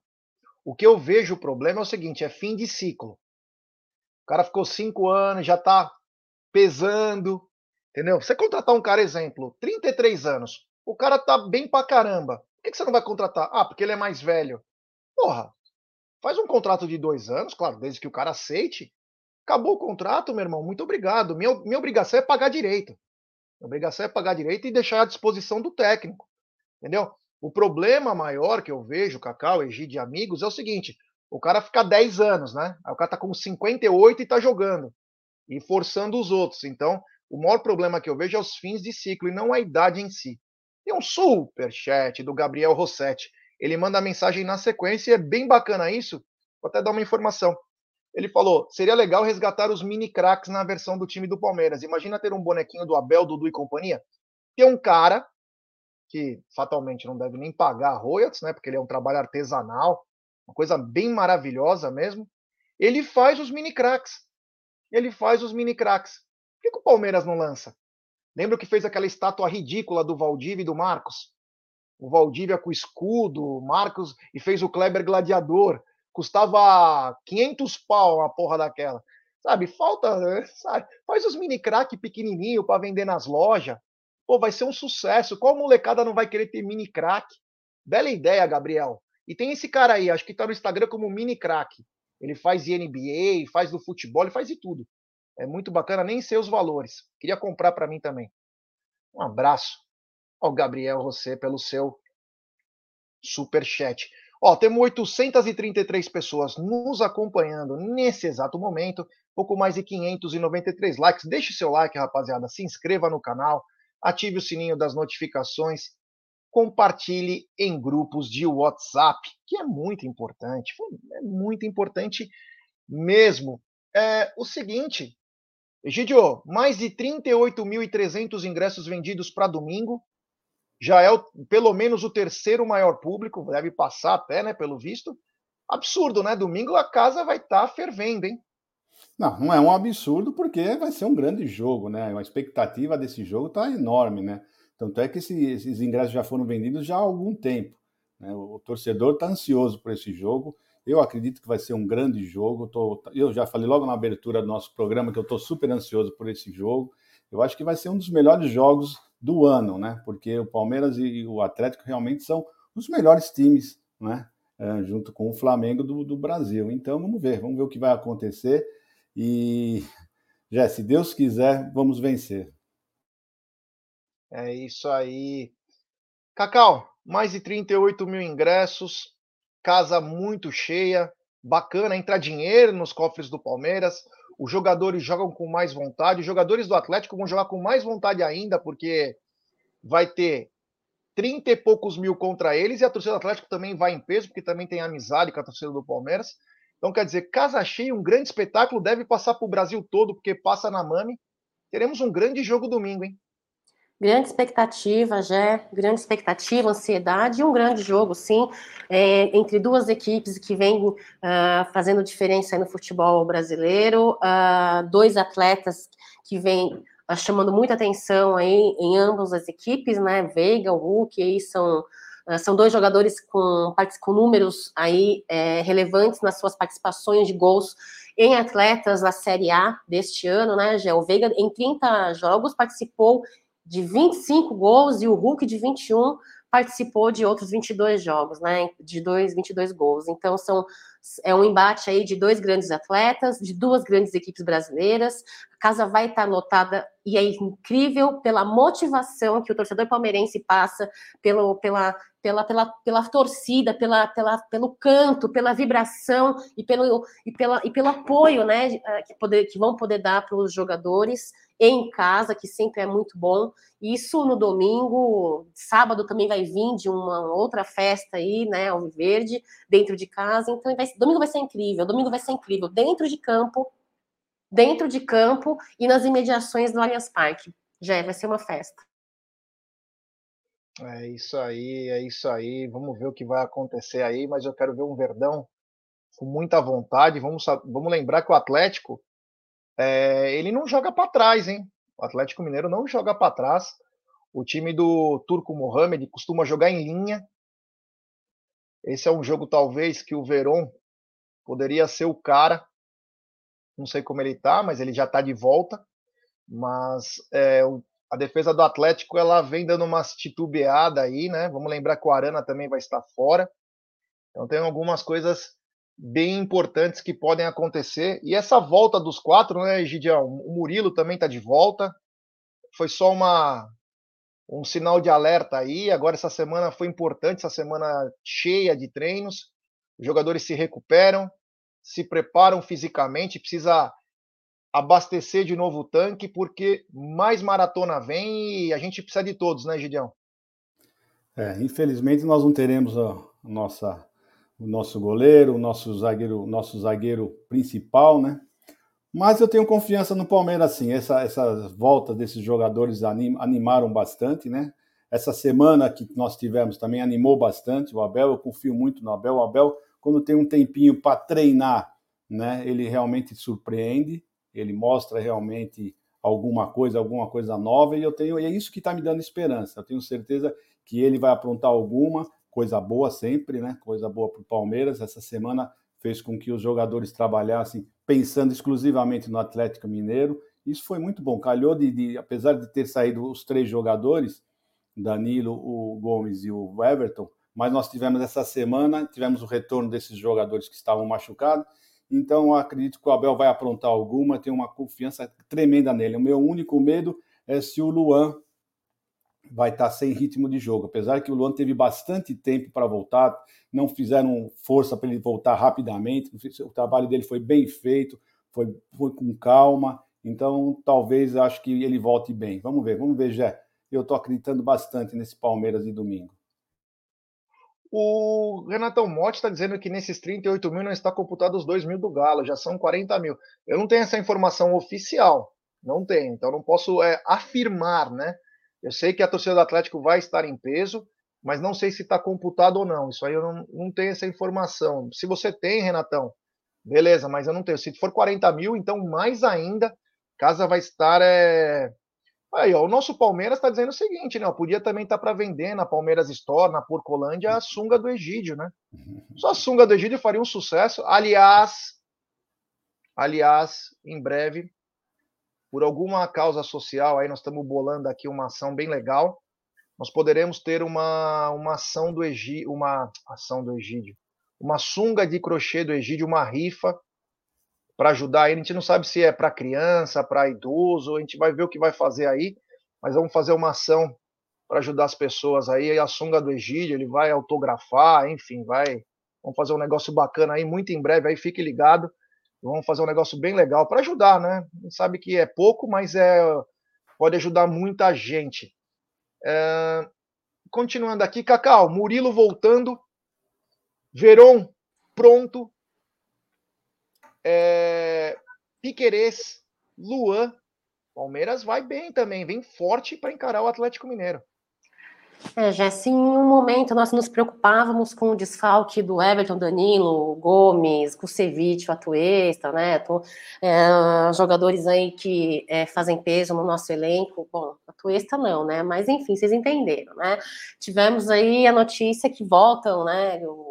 O que eu vejo o problema é o seguinte: é fim de ciclo. O cara ficou cinco anos, já está pesando, entendeu? Você contratar um cara, exemplo, 33 anos, o cara tá bem pra caramba. Por que você não vai contratar? Ah, porque ele é mais velho. Porra, faz um contrato de dois anos, claro, desde que o cara aceite, Acabou o contrato, meu irmão, muito obrigado. Minha, minha obrigação é pagar direito. Minha obrigação é pagar direito e deixar à disposição do técnico. Entendeu? O problema maior que eu vejo, Cacau, Egide e amigos, é o seguinte: o cara fica 10 anos, né? Aí o cara tá com 58 e tá jogando. E forçando os outros. Então, o maior problema que eu vejo é os fins de ciclo e não a idade em si. Tem um super chat do Gabriel Rossetti. Ele manda a mensagem na sequência e é bem bacana isso. Vou até dar uma informação. Ele falou: seria legal resgatar os mini craques na versão do time do Palmeiras. Imagina ter um bonequinho do Abel, Dudu e companhia. Tem um cara que fatalmente não deve nem pagar royalties, né? Porque ele é um trabalho artesanal, uma coisa bem maravilhosa mesmo. Ele faz os mini craques. Ele faz os mini craques. Por que, que o Palmeiras não lança? Lembra que fez aquela estátua ridícula do Valdívia e do Marcos? O Valdívia com escudo, Marcos, e fez o Kleber gladiador. Custava 500 pau a porra daquela. Sabe, falta, né? [LAUGHS] sabe? Faz os mini crack pequenininho para vender nas lojas. Pô, vai ser um sucesso. Qual molecada não vai querer ter mini crack? Bela ideia, Gabriel. E tem esse cara aí, acho que tá no Instagram como mini crack. Ele faz NBA, faz do futebol, ele faz de tudo. É muito bacana, nem sei os valores. Queria comprar para mim também. Um abraço ao Gabriel você pelo seu super chat. Ó, temos 833 pessoas nos acompanhando nesse exato momento, pouco mais de 593 likes. Deixe seu like, rapaziada, se inscreva no canal, ative o sininho das notificações, compartilhe em grupos de WhatsApp, que é muito importante, é muito importante mesmo. É o seguinte, Egidio, mais de 38.300 ingressos vendidos para domingo, já é o, pelo menos o terceiro maior público, deve passar até, né, pelo visto. Absurdo, né? Domingo a casa vai estar tá fervendo, hein? Não, não é um absurdo porque vai ser um grande jogo, né? A expectativa desse jogo está enorme, né? Tanto é que esses, esses, ingressos já foram vendidos já há algum tempo. Né? O, o torcedor está ansioso por esse jogo. Eu acredito que vai ser um grande jogo. Tô, eu já falei logo na abertura do nosso programa que eu estou super ansioso por esse jogo. Eu acho que vai ser um dos melhores jogos do ano, né? Porque o Palmeiras e o Atlético realmente são os melhores times, né? É, junto com o Flamengo do, do, Brasil. Então vamos ver, vamos ver o que vai acontecer. E já, se Deus quiser, vamos vencer. É isso aí. Cacau, mais de 38 mil ingressos, casa muito cheia, bacana, entra dinheiro nos cofres do Palmeiras os jogadores jogam com mais vontade, os jogadores do Atlético vão jogar com mais vontade ainda, porque vai ter 30 e poucos mil contra eles, e a torcida do Atlético também vai em peso, porque também tem amizade com a torcida do Palmeiras. Então, quer dizer, casa cheia, um grande espetáculo, deve passar para o Brasil todo, porque passa na Mami. Teremos um grande jogo domingo, hein? Grande expectativa, já grande expectativa, ansiedade e um grande jogo, sim, é, entre duas equipes que vêm uh, fazendo diferença no futebol brasileiro, uh, dois atletas que vêm uh, chamando muita atenção aí em ambas as equipes, né? Veiga, o Hulk, aí são são dois jogadores com, com números aí é, relevantes nas suas participações de gols em atletas da Série A deste ano, né? O Veiga, em 30 jogos, participou de 25 gols e o Hulk de 21 participou de outros 22 jogos, né, de dois, 22 gols. Então são é um embate aí de dois grandes atletas, de duas grandes equipes brasileiras. A casa vai estar lotada e é incrível pela motivação que o torcedor palmeirense passa, pelo, pela, pela, pela, pela torcida, pela, pela, pelo canto, pela vibração e pelo, e pela, e pelo apoio, né, que, poder, que vão poder dar para os jogadores em casa, que sempre é muito bom. Isso no domingo, sábado também vai vir de uma outra festa aí, né, Alviverde, dentro de casa. Então, vai, domingo vai ser incrível, domingo vai ser incrível, dentro de campo, dentro de campo e nas imediações do Allianz Parque. Já vai ser uma festa. É isso aí, é isso aí. Vamos ver o que vai acontecer aí, mas eu quero ver um Verdão com muita vontade. Vamos, vamos lembrar que o Atlético é, ele não joga para trás, hein? O Atlético Mineiro não joga para trás. O time do Turco Mohamed costuma jogar em linha. Esse é um jogo, talvez, que o Verón poderia ser o cara. Não sei como ele tá, mas ele já tá de volta. Mas é, a defesa do Atlético ela vem dando uma titubeada aí, né? Vamos lembrar que o Arana também vai estar fora. Então tem algumas coisas bem importantes que podem acontecer. E essa volta dos quatro, né, Gidião? O Murilo também está de volta. Foi só uma um sinal de alerta aí. Agora essa semana foi importante, essa semana cheia de treinos. Os jogadores se recuperam, se preparam fisicamente, precisa abastecer de novo o tanque, porque mais maratona vem e a gente precisa de todos, né, Gideão? É, infelizmente nós não teremos a nossa, o nosso goleiro, o nosso zagueiro, nosso zagueiro principal, né? Mas eu tenho confiança no Palmeiras, sim. Essa, essas voltas desses jogadores anim, animaram bastante, né? Essa semana que nós tivemos também animou bastante o Abel. Eu confio muito no Abel. O Abel, quando tem um tempinho para treinar, né? Ele realmente surpreende. Ele mostra realmente alguma coisa, alguma coisa nova. E eu tenho, e é isso que está me dando esperança. Eu tenho certeza que ele vai aprontar alguma coisa boa sempre, né? Coisa boa para o Palmeiras. Essa semana fez com que os jogadores trabalhassem pensando exclusivamente no Atlético Mineiro. Isso foi muito bom. Calhou de, de, apesar de ter saído os três jogadores, Danilo, o Gomes e o Everton, mas nós tivemos essa semana, tivemos o retorno desses jogadores que estavam machucados. Então, acredito que o Abel vai aprontar alguma, tenho uma confiança tremenda nele. O meu único medo é se o Luan vai estar sem ritmo de jogo. Apesar que o Luan teve bastante tempo para voltar, não fizeram força para ele voltar rapidamente. O trabalho dele foi bem feito, foi, foi com calma. Então, talvez acho que ele volte bem. Vamos ver, vamos ver, Jé. Eu estou acreditando bastante nesse Palmeiras de domingo. O Renatão Motti está dizendo que nesses 38 mil não está computado os 2 mil do Galo, já são 40 mil. Eu não tenho essa informação oficial, não tenho, então não posso é, afirmar, né? Eu sei que a torcida do Atlético vai estar em peso, mas não sei se está computado ou não. Isso aí eu não, não tenho essa informação. Se você tem, Renatão, beleza, mas eu não tenho. Se for 40 mil, então mais ainda, casa vai estar. É... Aí, ó, o nosso Palmeiras está dizendo o seguinte, né? Ó, podia também estar tá para vender na Palmeiras Store, na Porcolândia, a sunga do Egídio, né? Só a sunga do Egídio faria um sucesso. Aliás, aliás, em breve, por alguma causa social, aí nós estamos bolando aqui uma ação bem legal nós poderemos ter uma, uma ação do Egídio, uma ação do Egídio, uma sunga de crochê do Egídio, uma rifa para ajudar ele. A gente não sabe se é para criança, para idoso, a gente vai ver o que vai fazer aí, mas vamos fazer uma ação para ajudar as pessoas aí. A sunga do Egídio, ele vai autografar, enfim, vai. Vamos fazer um negócio bacana aí muito em breve, aí fique ligado. Vamos fazer um negócio bem legal para ajudar, né? A gente sabe que é pouco, mas é pode ajudar muita gente. É, continuando aqui, Cacau, Murilo voltando, Veron pronto, é, Piquerez, Luan, Palmeiras vai bem também, vem forte para encarar o Atlético Mineiro. É, Jess, em um momento nós nos preocupávamos com o desfalque do Everton, Danilo, Gomes, Kusevich, o Atuesta, né? Tô, é, jogadores aí que é, fazem peso no nosso elenco. Bom, Atuesta não, né? Mas enfim, vocês entenderam, né? Tivemos aí a notícia que voltam, né? O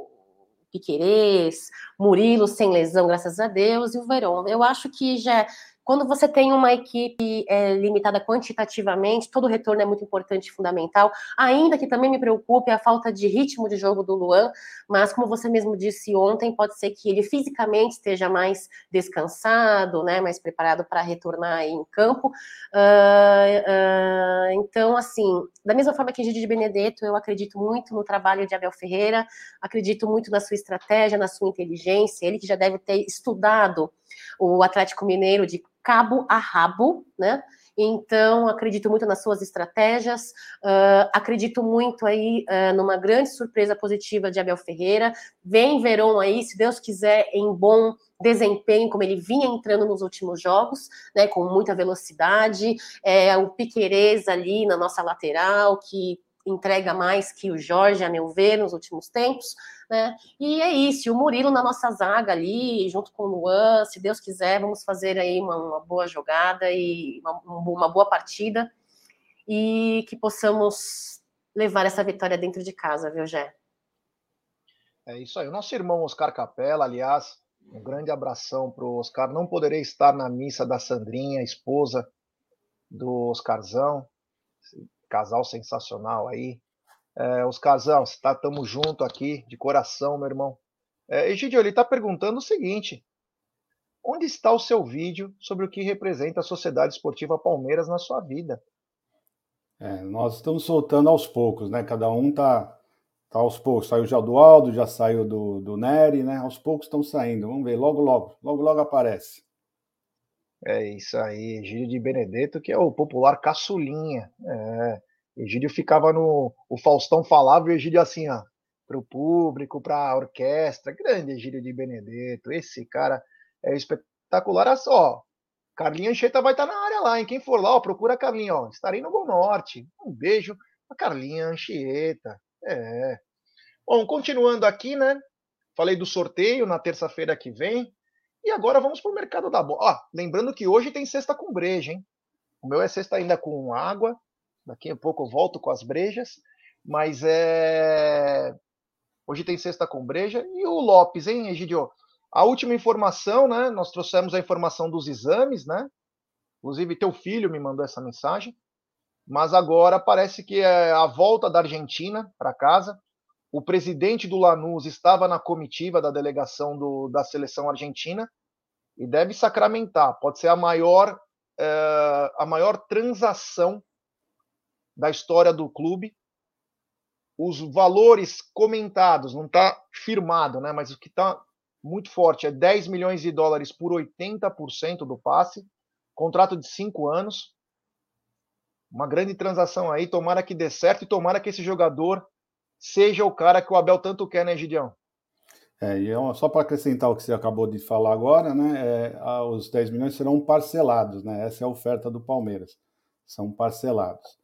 Piquerez, Murilo sem lesão, graças a Deus, e o Verón. Eu acho que já quando você tem uma equipe é, limitada quantitativamente, todo retorno é muito importante e fundamental, ainda que também me preocupe a falta de ritmo de jogo do Luan, mas como você mesmo disse ontem, pode ser que ele fisicamente esteja mais descansado, né, mais preparado para retornar em campo. Uh, uh, então, assim, da mesma forma que Gigi de Benedetto, eu acredito muito no trabalho de Abel Ferreira, acredito muito na sua estratégia, na sua inteligência, ele que já deve ter estudado o Atlético Mineiro de cabo a rabo, né? Então, acredito muito nas suas estratégias, uh, acredito muito aí uh, numa grande surpresa positiva de Abel Ferreira. Vem Verão aí, se Deus quiser, em bom desempenho, como ele vinha entrando nos últimos jogos, né, com muita velocidade. É, o Piquerez ali na nossa lateral, que entrega mais que o Jorge, a meu ver, nos últimos tempos, né? E é isso, o Murilo na nossa zaga ali, junto com o Luan, se Deus quiser, vamos fazer aí uma, uma boa jogada e uma, uma, boa partida e que possamos levar essa vitória dentro de casa, viu, Gé? É isso aí. O nosso irmão Oscar Capela, aliás, um grande abração para o Oscar. Não poderei estar na missa da Sandrinha, esposa do Oscarzão casal sensacional aí. É, Oscarzão, tá, tamo junto aqui, de coração, meu irmão. É, Egidio, ele está perguntando o seguinte: onde está o seu vídeo sobre o que representa a Sociedade Esportiva Palmeiras na sua vida? É, nós estamos soltando aos poucos, né? Cada um tá, tá aos poucos. Saiu já do Aldo, já saiu do, do Nery, né? Aos poucos estão saindo. Vamos ver, logo, logo, logo, logo aparece. É isso aí, Gírio de Benedetto, que é o popular caçulinha. É, Egídio ficava no. O Faustão falava e o Egídio assim, ó, para o público, para a orquestra. Grande Egídio de Benedetto. Esse cara é espetacular. Olha só, Carlinha Ancheta vai estar tá na área lá, hein? Quem for lá, ó, procura a Carlinha, ó. Estarei no Gol Norte. Um beijo a Carlinha Anchieta. É. Bom, continuando aqui, né? Falei do sorteio na terça-feira que vem. E agora vamos para o mercado da bola. Ah, lembrando que hoje tem cesta com breja, hein? O meu é cesta ainda com água. Daqui a pouco eu volto com as brejas. Mas é. Hoje tem cesta com breja. E o Lopes, hein, Egidio? A última informação, né? Nós trouxemos a informação dos exames, né? Inclusive, teu filho me mandou essa mensagem. Mas agora parece que é a volta da Argentina para casa. O presidente do Lanús estava na comitiva da delegação do, da seleção argentina e deve sacramentar. Pode ser a maior, é, a maior transação da história do clube. Os valores comentados, não está firmado, né? mas o que está muito forte é 10 milhões de dólares por 80% do passe, contrato de cinco anos uma grande transação aí, tomara que dê certo e tomara que esse jogador seja o cara que o Abel tanto quer, né, Gideão? É, e é só para acrescentar o que você acabou de falar agora, né? É, os 10 milhões serão parcelados, né? Essa é a oferta do Palmeiras. São parcelados.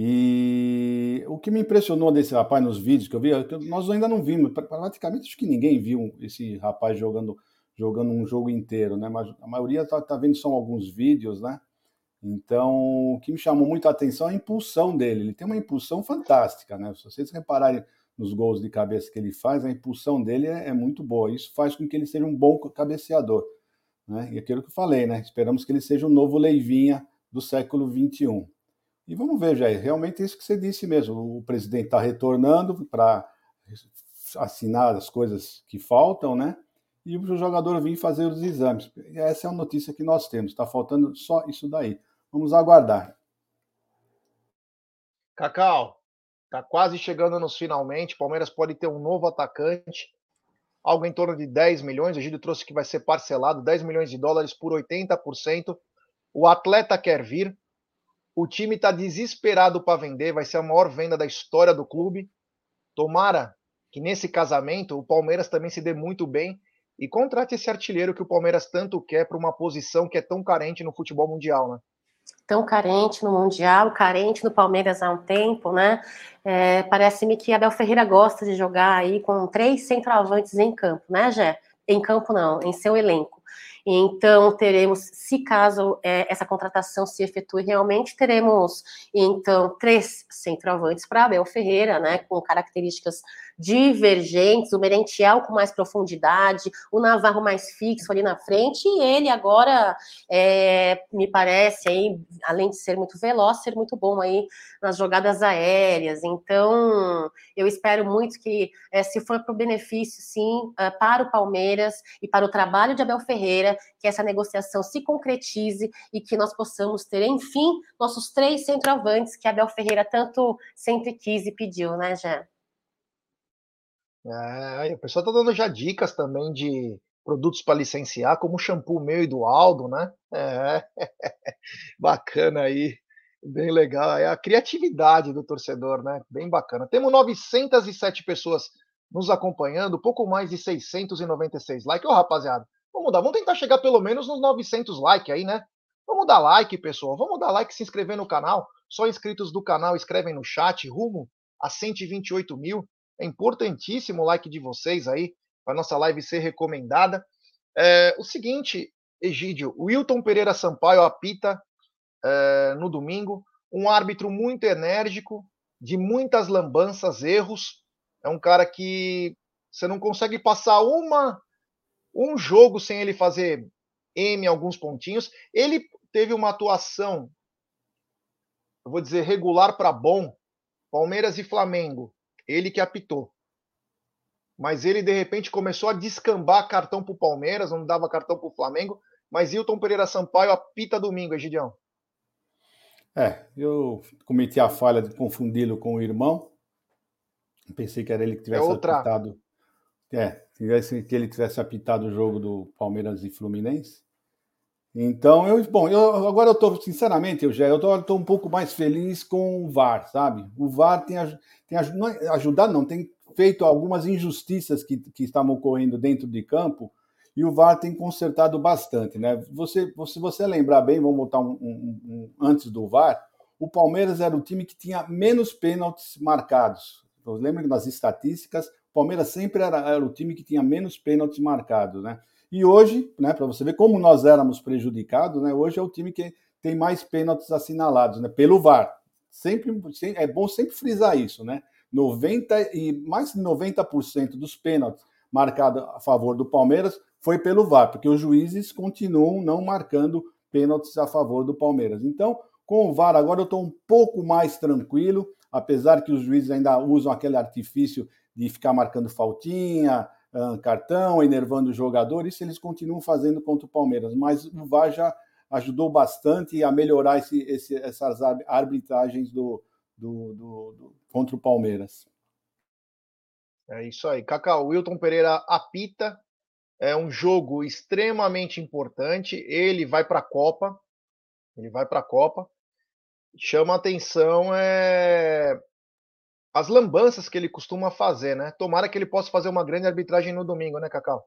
E o que me impressionou desse rapaz nos vídeos que eu vi, é nós ainda não vimos, praticamente acho que ninguém viu esse rapaz jogando, jogando um jogo inteiro, né? Mas a maioria está tá vendo só alguns vídeos, né? Então, o que me chamou muito a atenção é a impulsão dele. Ele tem uma impulsão fantástica, né? Se vocês repararem nos gols de cabeça que ele faz, a impulsão dele é, é muito boa. Isso faz com que ele seja um bom cabeceador. Né? E aquilo que eu falei, né? Esperamos que ele seja o novo Leivinha do século XXI. E vamos ver, Jair, realmente é isso que você disse mesmo. O presidente está retornando para assinar as coisas que faltam, né? E o jogador vir fazer os exames. Essa é a notícia que nós temos. Está faltando só isso daí. Vamos aguardar. Cacau, está quase chegando nos finalmente. Palmeiras pode ter um novo atacante, algo em torno de 10 milhões. O Gílio trouxe que vai ser parcelado 10 milhões de dólares por 80%. O atleta quer vir. O time está desesperado para vender. Vai ser a maior venda da história do clube. Tomara que nesse casamento o Palmeiras também se dê muito bem e contrate esse artilheiro que o Palmeiras tanto quer para uma posição que é tão carente no futebol mundial, né? tão carente no Mundial, carente no Palmeiras há um tempo, né? É, Parece-me que Abel Ferreira gosta de jogar aí com três centroavantes em campo, né, Gé? Em campo não, em seu elenco. Então, teremos, se caso é, essa contratação se efetue realmente, teremos, então, três centroavantes para Abel Ferreira, né, com características divergentes, o Merentiel com mais profundidade, o Navarro mais fixo ali na frente, e ele agora, é, me parece, aí, além de ser muito veloz, ser muito bom aí nas jogadas aéreas. Então, eu espero muito que, é, se for para o benefício, sim, é, para o Palmeiras e para o trabalho de Abel Ferreira, que essa negociação se concretize e que nós possamos ter, enfim, nossos três centroavantes que Abel Ferreira tanto sempre quis e pediu, né, Jé? É, o pessoal tá dando já dicas também de produtos para licenciar, como o shampoo meu e do Aldo, né? É, [LAUGHS] bacana aí, bem legal. É a criatividade do torcedor, né? Bem bacana. Temos 907 pessoas nos acompanhando, pouco mais de 696 likes. Ô, rapaziada, vamos dar, vamos tentar chegar pelo menos nos 900 likes aí, né? Vamos dar like, pessoal. Vamos dar like, se inscrever no canal. Só inscritos do canal escrevem no chat, rumo a 128 mil. É importantíssimo o like de vocês aí, para nossa live ser recomendada. É, o seguinte, Egídio, Wilton Pereira Sampaio apita é, no domingo, um árbitro muito enérgico, de muitas lambanças, erros. É um cara que você não consegue passar uma um jogo sem ele fazer M alguns pontinhos. Ele teve uma atuação, eu vou dizer, regular para bom. Palmeiras e Flamengo ele que apitou. Mas ele, de repente, começou a descambar cartão para o Palmeiras, não dava cartão para o Flamengo. Mas Hilton Pereira Sampaio apita domingo, Egidião. É, eu cometi a falha de confundi-lo com o irmão. Pensei que era ele que tivesse é outra... apitado. É, tivesse, que ele tivesse apitado o jogo do Palmeiras e Fluminense. Então, eu, bom, eu, agora eu estou, sinceramente, eu já eu estou um pouco mais feliz com o VAR, sabe? O VAR tem, tem é ajudado, não, tem feito algumas injustiças que, que estavam ocorrendo dentro de campo e o VAR tem consertado bastante, né? Você, se você lembrar bem, vamos voltar um, um, um, antes do VAR, o Palmeiras era o time que tinha menos pênaltis marcados. Então, lembra que nas estatísticas, o Palmeiras sempre era, era o time que tinha menos pênaltis marcados, né? E hoje, né, para você ver como nós éramos prejudicados, né, hoje é o time que tem mais pênaltis assinalados, né, pelo VAR. Sempre é bom sempre frisar isso, né? 90 e mais de 90% dos pênaltis marcados a favor do Palmeiras foi pelo VAR, porque os juízes continuam não marcando pênaltis a favor do Palmeiras. Então, com o VAR agora eu estou um pouco mais tranquilo, apesar que os juízes ainda usam aquele artifício de ficar marcando faltinha, cartão, enervando o jogador, isso eles continuam fazendo contra o Palmeiras, mas o VAR já ajudou bastante a melhorar esse, esse, essas arbitragens do, do, do, do, contra o Palmeiras. É isso aí. Cacau, Wilton Pereira apita. É um jogo extremamente importante. Ele vai para a Copa. Ele vai para a Copa. Chama atenção é as lambanças que ele costuma fazer, né? Tomara que ele possa fazer uma grande arbitragem no domingo, né, Cacau?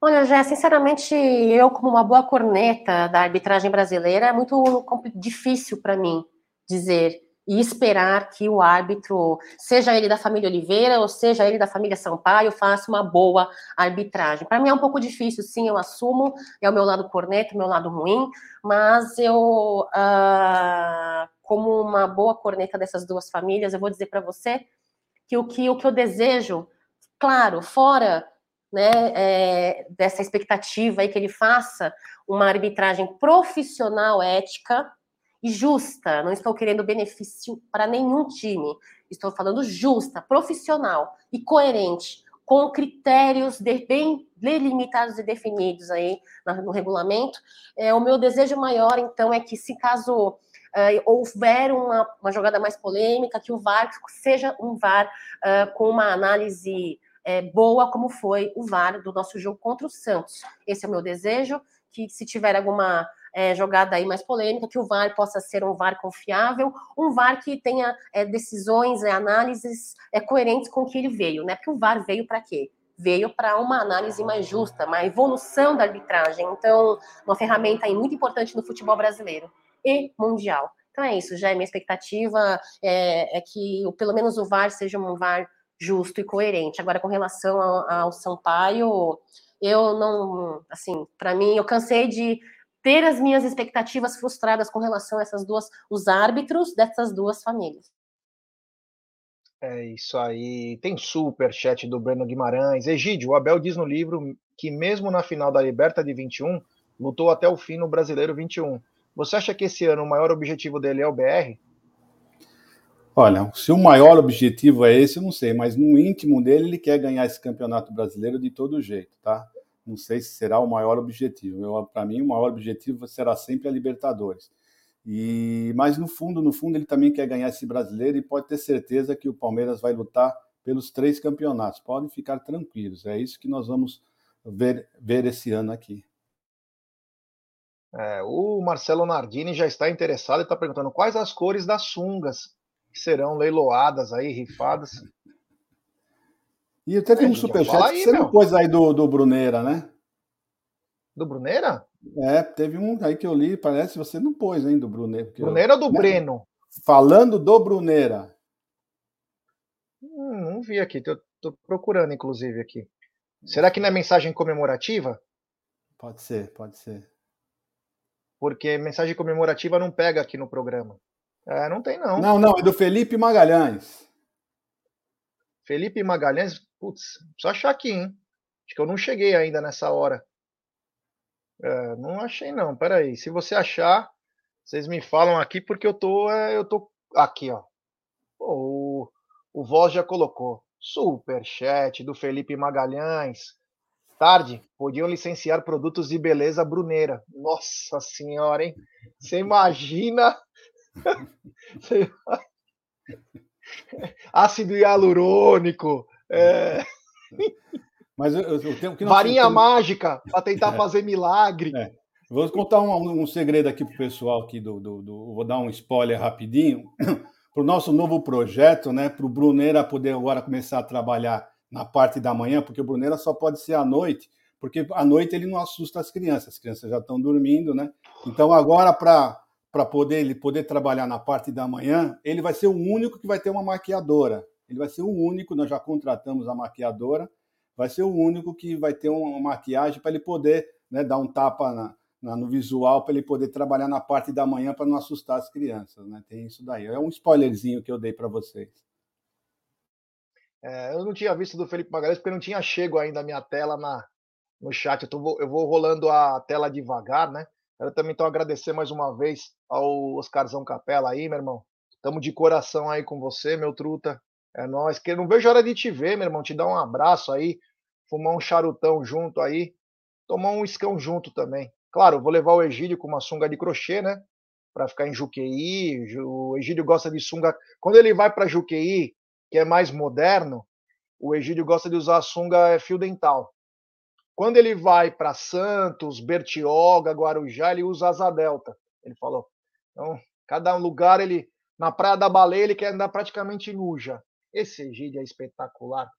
Olha, já sinceramente, eu como uma boa corneta da arbitragem brasileira, é muito difícil para mim dizer e esperar que o árbitro, seja ele da família Oliveira ou seja ele da família Sampaio, faça uma boa arbitragem. Para mim é um pouco difícil, sim, eu assumo, é o meu lado corneta, o meu lado ruim, mas eu, uh, como uma boa corneta dessas duas famílias, eu vou dizer para você que o, que o que eu desejo, claro, fora né, é, dessa expectativa aí que ele faça uma arbitragem profissional, ética, e justa. Não estou querendo benefício para nenhum time. Estou falando justa, profissional e coerente, com critérios de, bem delimitados e definidos aí no regulamento. É, o meu desejo maior, então, é que se caso Uh, houver uma, uma, jogada mais polêmica, que o VAR seja um VAR uh, com uma análise uh, boa, como foi o VAR do nosso jogo contra o Santos. Esse é o meu desejo, que se tiver alguma é, jogada aí mais polêmica, que o VAR possa ser um VAR confiável, um VAR que tenha é, decisões e análises é, coerentes com o que ele veio, né? Porque o VAR veio para quê? Veio para uma análise mais justa, uma evolução da arbitragem. Então, uma ferramenta aí muito importante no futebol brasileiro e mundial. Então é isso, já é minha expectativa é, é que pelo menos o VAR seja um VAR justo e coerente. Agora, com relação ao, ao Sampaio, eu não, assim, para mim, eu cansei de ter as minhas expectativas frustradas com relação a essas duas, os árbitros dessas duas famílias. É isso aí. Tem super chat do Breno Guimarães. Egídio, o Abel diz no livro que mesmo na final da Liberta de 21, lutou até o fim no Brasileiro 21. Você acha que esse ano o maior objetivo dele é o BR? Olha, se o maior objetivo é esse, eu não sei, mas no íntimo dele ele quer ganhar esse campeonato brasileiro de todo jeito, tá? não sei se será o maior objetivo. Para mim, o maior objetivo será sempre a Libertadores. E mas no fundo, no fundo, ele também quer ganhar esse brasileiro e pode ter certeza que o Palmeiras vai lutar pelos três campeonatos. Podem ficar tranquilos. É isso que nós vamos ver, ver esse ano aqui. É, o Marcelo Nardini já está interessado e está perguntando quais as cores das sungas que serão leiloadas aí, rifadas. E até tem um superchat que você não pôs aí do, do Bruneira, né? Do Bruneira? É, teve um aí que eu li, parece que você não pôs ainda do Bruneira. Bruneira eu... ou do né? Breno? Falando do Bruneira. Hum, não vi aqui, tô, tô, procurando inclusive aqui. Será que não é mensagem comemorativa? Pode ser, pode ser. Porque mensagem comemorativa não pega aqui no programa. É, não tem não. Não, não, é do Felipe Magalhães. Felipe Magalhães, putz, só achar aqui, hein? Acho que eu não cheguei ainda nessa hora. É, não achei não, peraí. Se você achar, vocês me falam aqui porque eu tô, é, eu tô aqui, ó. o, o Voz já colocou. Super chat do Felipe Magalhães. Tarde, podiam licenciar produtos de beleza bruneira. Nossa senhora, hein? Você imagina? Você... [LAUGHS] ácido hialurônico. É... Mas eu, eu tenho que Varinha mágica para tentar [LAUGHS] é. fazer milagre. É. Vou contar um, um segredo aqui para o pessoal aqui do, do, do, Vou dar um spoiler rapidinho. [CLEARS THROAT] Para o nosso novo projeto, né? Para o Bruneira poder agora começar a trabalhar na parte da manhã, porque o Bruneira só pode ser à noite, porque à noite ele não assusta as crianças, as crianças já estão dormindo, né? Então agora para para poder ele poder trabalhar na parte da manhã, ele vai ser o único que vai ter uma maquiadora. Ele vai ser o único, nós já contratamos a maquiadora, vai ser o único que vai ter uma maquiagem para ele poder né, dar um tapa na, na, no visual, para ele poder trabalhar na parte da manhã para não assustar as crianças. Né? Tem isso daí. É um spoilerzinho que eu dei para vocês. É, eu não tinha visto do Felipe Magalhães porque não tinha chego ainda a minha tela na, no chat. Eu, tô, eu vou rolando a tela devagar, né? Quero também então agradecer mais uma vez ao Oscarzão Capela aí, meu irmão. Estamos de coração aí com você, meu truta. É nós que não vejo a hora de te ver, meu irmão. Te dar um abraço aí, fumar um charutão junto aí, tomar um escão junto também. Claro, vou levar o Egídio com uma sunga de crochê, né? Para ficar em Juqueí. O Egídio gosta de sunga. Quando ele vai para Juqueí, que é mais moderno, o Egídio gosta de usar sunga é fio dental. Quando ele vai para Santos, Bertioga, Guarujá, ele usa asa delta. Ele falou. Então, cada lugar ele na Praia da Baleia ele quer andar praticamente nuja. Esse Egídio é espetacular.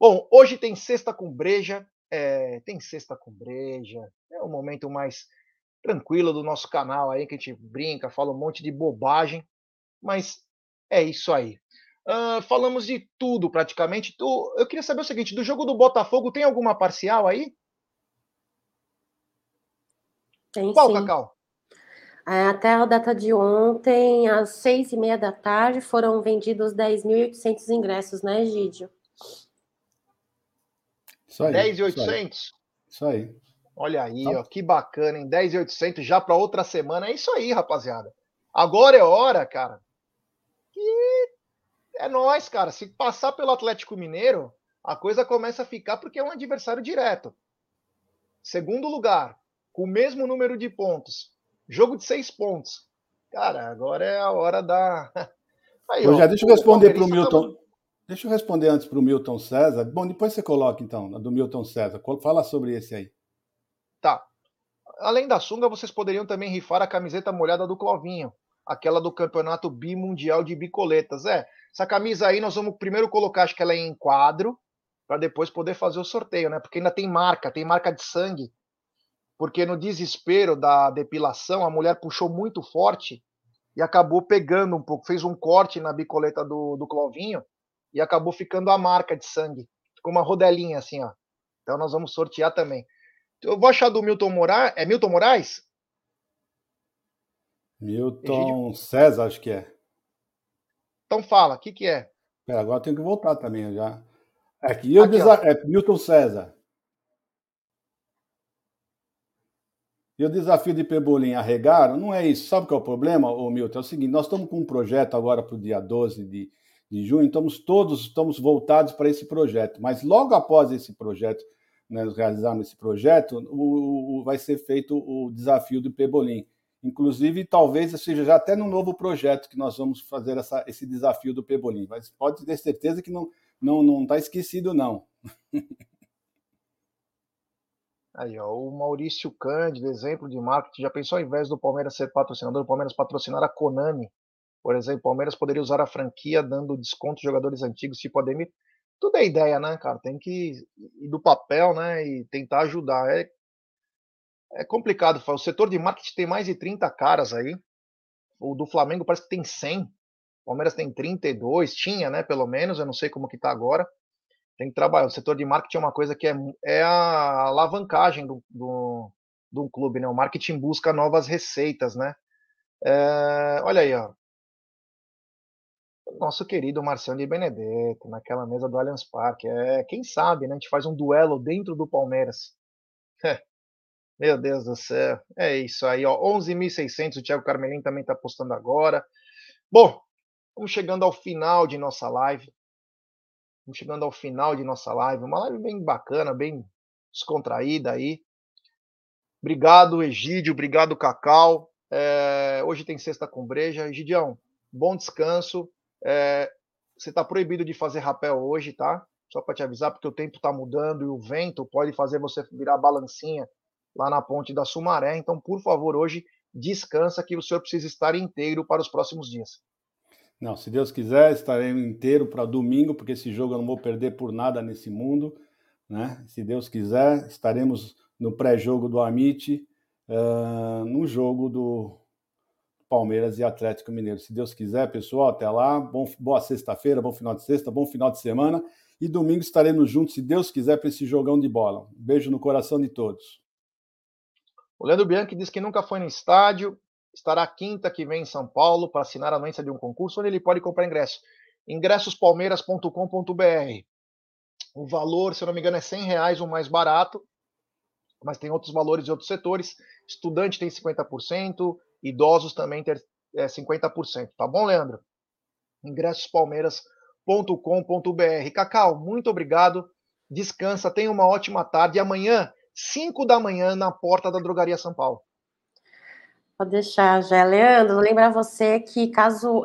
Bom, hoje tem sexta com breja, é, tem sexta com breja. É o momento mais tranquilo do nosso canal aí que a gente brinca, fala um monte de bobagem, mas é isso aí. Uh, falamos de tudo praticamente. Tu, eu queria saber o seguinte: do jogo do Botafogo tem alguma parcial aí? Tem Qual, sim. Cacau? É, até a data de ontem, às seis e meia da tarde, foram vendidos 10.800 ingressos, né, Egídio? Isso aí. 10.800? Isso aí. Olha aí, Tá. ó, que bacana, hein? 10.800 já para outra semana. É isso aí, rapaziada. Agora é hora, cara. Que é nós, cara. Se passar pelo Atlético Mineiro, a coisa começa a ficar porque é um adversário direto. Segundo lugar, com o mesmo número de pontos. Jogo de seis pontos. Cara, agora é a hora da. [LAUGHS] Aí, Ô, ó, já deixa eu responder para o tá Milton. Deixa eu responder antes para o Milton César. Bom, depois você coloca então, a do Milton César. Fala sobre esse aí. Tá. Além da sunga, vocês poderiam também rifar a camiseta molhada do Clovinho, aquela do campeonato bimundial de bicoletas. É, essa camisa aí nós vamos primeiro colocar, acho que ela é em quadro, para depois poder fazer o sorteio, né? Porque ainda tem marca, tem marca de sangue. Porque no desespero da depilação, a mulher puxou muito forte e acabou pegando um pouco, fez um corte na bicoleta do, do Clovinho e acabou ficando a marca de sangue. Ficou uma rodelinha assim, ó. Então nós vamos sortear também. Eu vou achar do Milton Moraes. É Milton Moraes? Milton César, acho que é. Então fala, o que, que é? Pera, agora eu tenho que voltar também já. Aqui, eu Aqui, é Milton César. E o desafio de Pebolim arregaram? Não é isso. Sabe o que é o problema, ô Milton? É o seguinte, nós estamos com um projeto agora para o dia 12 de, de junho, estamos todos estamos voltados para esse projeto. Mas logo após esse projeto, né, nós realizarmos esse projeto, o, o- vai ser feito o desafio do Pebolim. Inclusive, talvez seja já até no novo projeto que nós vamos fazer essa, esse desafio do Pebolim. Mas pode ter certeza que não não não está esquecido, não. [LAUGHS] Aí, ó, o Maurício Cândido, exemplo de marketing, já pensou ao invés do Palmeiras ser patrocinador, o Palmeiras patrocinar a Konami? Por exemplo, o Palmeiras poderia usar a franquia dando desconto de jogadores antigos, tipo Ademir. Tudo é ideia, né, cara? Tem que ir do papel, né, e tentar ajudar. É, é complicado. O setor de marketing tem mais de 30 caras aí. O do Flamengo parece que tem 100. O Palmeiras tem 32, tinha, né, pelo menos. Eu não sei como que tá agora tem que trabalhar. O setor de marketing é uma coisa que é, é a alavancagem do, do, do clube, né? O marketing busca novas receitas, né? É, olha aí, ó. Nosso querido Marciano de Benedetto, naquela mesa do Allianz Parque. É, quem sabe, né? A gente faz um duelo dentro do Palmeiras. [LAUGHS] Meu Deus do céu. É isso aí, ó. 11.600. O Thiago Carmelin também está postando agora. Bom, vamos chegando ao final de nossa live. Vamos chegando ao final de nossa live. Uma live bem bacana, bem descontraída aí. Obrigado, Egídio. Obrigado, Cacau. É, hoje tem sexta com breja. Egidião, bom descanso. É, você está proibido de fazer rapel hoje, tá? Só para te avisar, porque o tempo está mudando e o vento pode fazer você virar balancinha lá na ponte da Sumaré. Então, por favor, hoje descansa que o senhor precisa estar inteiro para os próximos dias. Não, se Deus quiser, estarei inteiro para domingo, porque esse jogo eu não vou perder por nada nesse mundo. Né? Se Deus quiser, estaremos no pré-jogo do Amit, uh, no jogo do Palmeiras e Atlético Mineiro. Se Deus quiser, pessoal, até lá. Bom, boa sexta-feira, bom final de sexta, bom final de semana. E domingo estaremos juntos, se Deus quiser, para esse jogão de bola. Um beijo no coração de todos. O Leandro Bianchi diz que nunca foi no estádio, estará quinta que vem em São Paulo para assinar a anuência de um concurso onde ele pode comprar ingresso. ingressospalmeiras.com.br. O valor, se eu não me engano, é 100 reais o mais barato, mas tem outros valores de outros setores. Estudante tem 50%, idosos também tem é, 50%. Tá bom, Leandro? ingressospalmeiras.com.br. Cacau, muito obrigado. Descansa, tenha uma ótima tarde. E amanhã, 5 da manhã, na porta da Drogaria São Paulo. Pode deixar, já. Leandro, lembrar você que caso,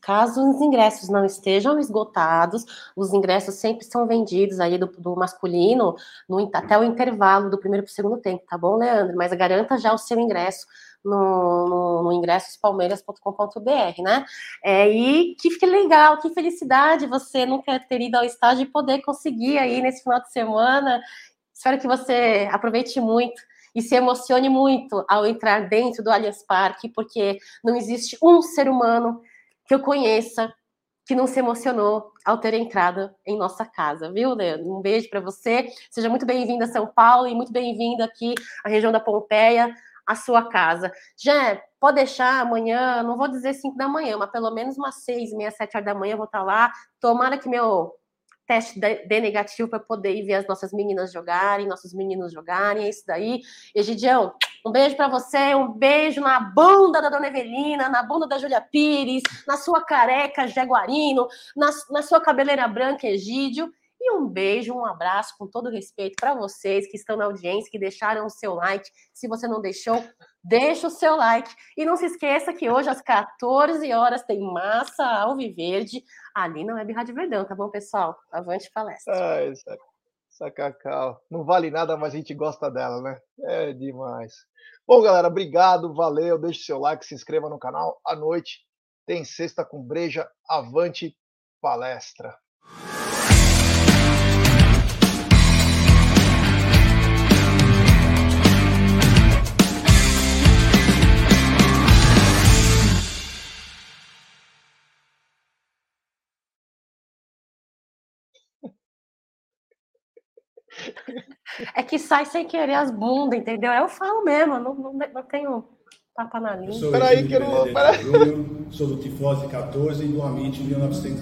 caso os ingressos não estejam esgotados, os ingressos sempre são vendidos aí do, do masculino no, até o intervalo do primeiro para o segundo tempo, tá bom, Leandro? Mas garanta já o seu ingresso no, no, no ingressospalmeiras.com.br, né? É, e que, que legal, que felicidade você nunca ter ido ao estádio e poder conseguir aí nesse final de semana. Espero que você aproveite muito e se emocione muito ao entrar dentro do Allianz Parque, porque não existe um ser humano que eu conheça que não se emocionou ao ter entrado em nossa casa, viu, Leandro? Um beijo para você. Seja muito bem-vindo a São Paulo e muito bem-vindo aqui à região da Pompeia, a sua casa. Já pode deixar amanhã, não vou dizer 5 da manhã, mas pelo menos umas 6, meia, 7 horas da manhã eu vou estar lá. Tomara que meu teste de negativo para poder ir ver as nossas meninas jogarem, nossos meninos jogarem, é isso daí. Egidião, um beijo para você, um beijo na bunda da Dona Evelina, na bunda da Júlia Pires, na sua careca Jaguarino, na, na sua cabeleira branca Egídio. E um beijo, um abraço com todo respeito para vocês que estão na audiência, que deixaram o seu like. Se você não deixou, deixa o seu like. E não se esqueça que hoje às 14 horas tem Massa Alviverde ali na Web Rádio Verdão, tá bom, pessoal? Avante palestra. Ai, essa, essa Cacau. Não vale nada, mas a gente gosta dela, né? É demais. Bom, galera, obrigado, valeu. Deixe seu like, se inscreva no canal. À noite tem Sexta com Breja. Avante palestra. É que sai sem querer as bundas, entendeu? Eu falo mesmo, não, não, não tenho tapa na língua. Peraí, que eu não. Peraí. Sou do Tifose 14 e do Amit 1900.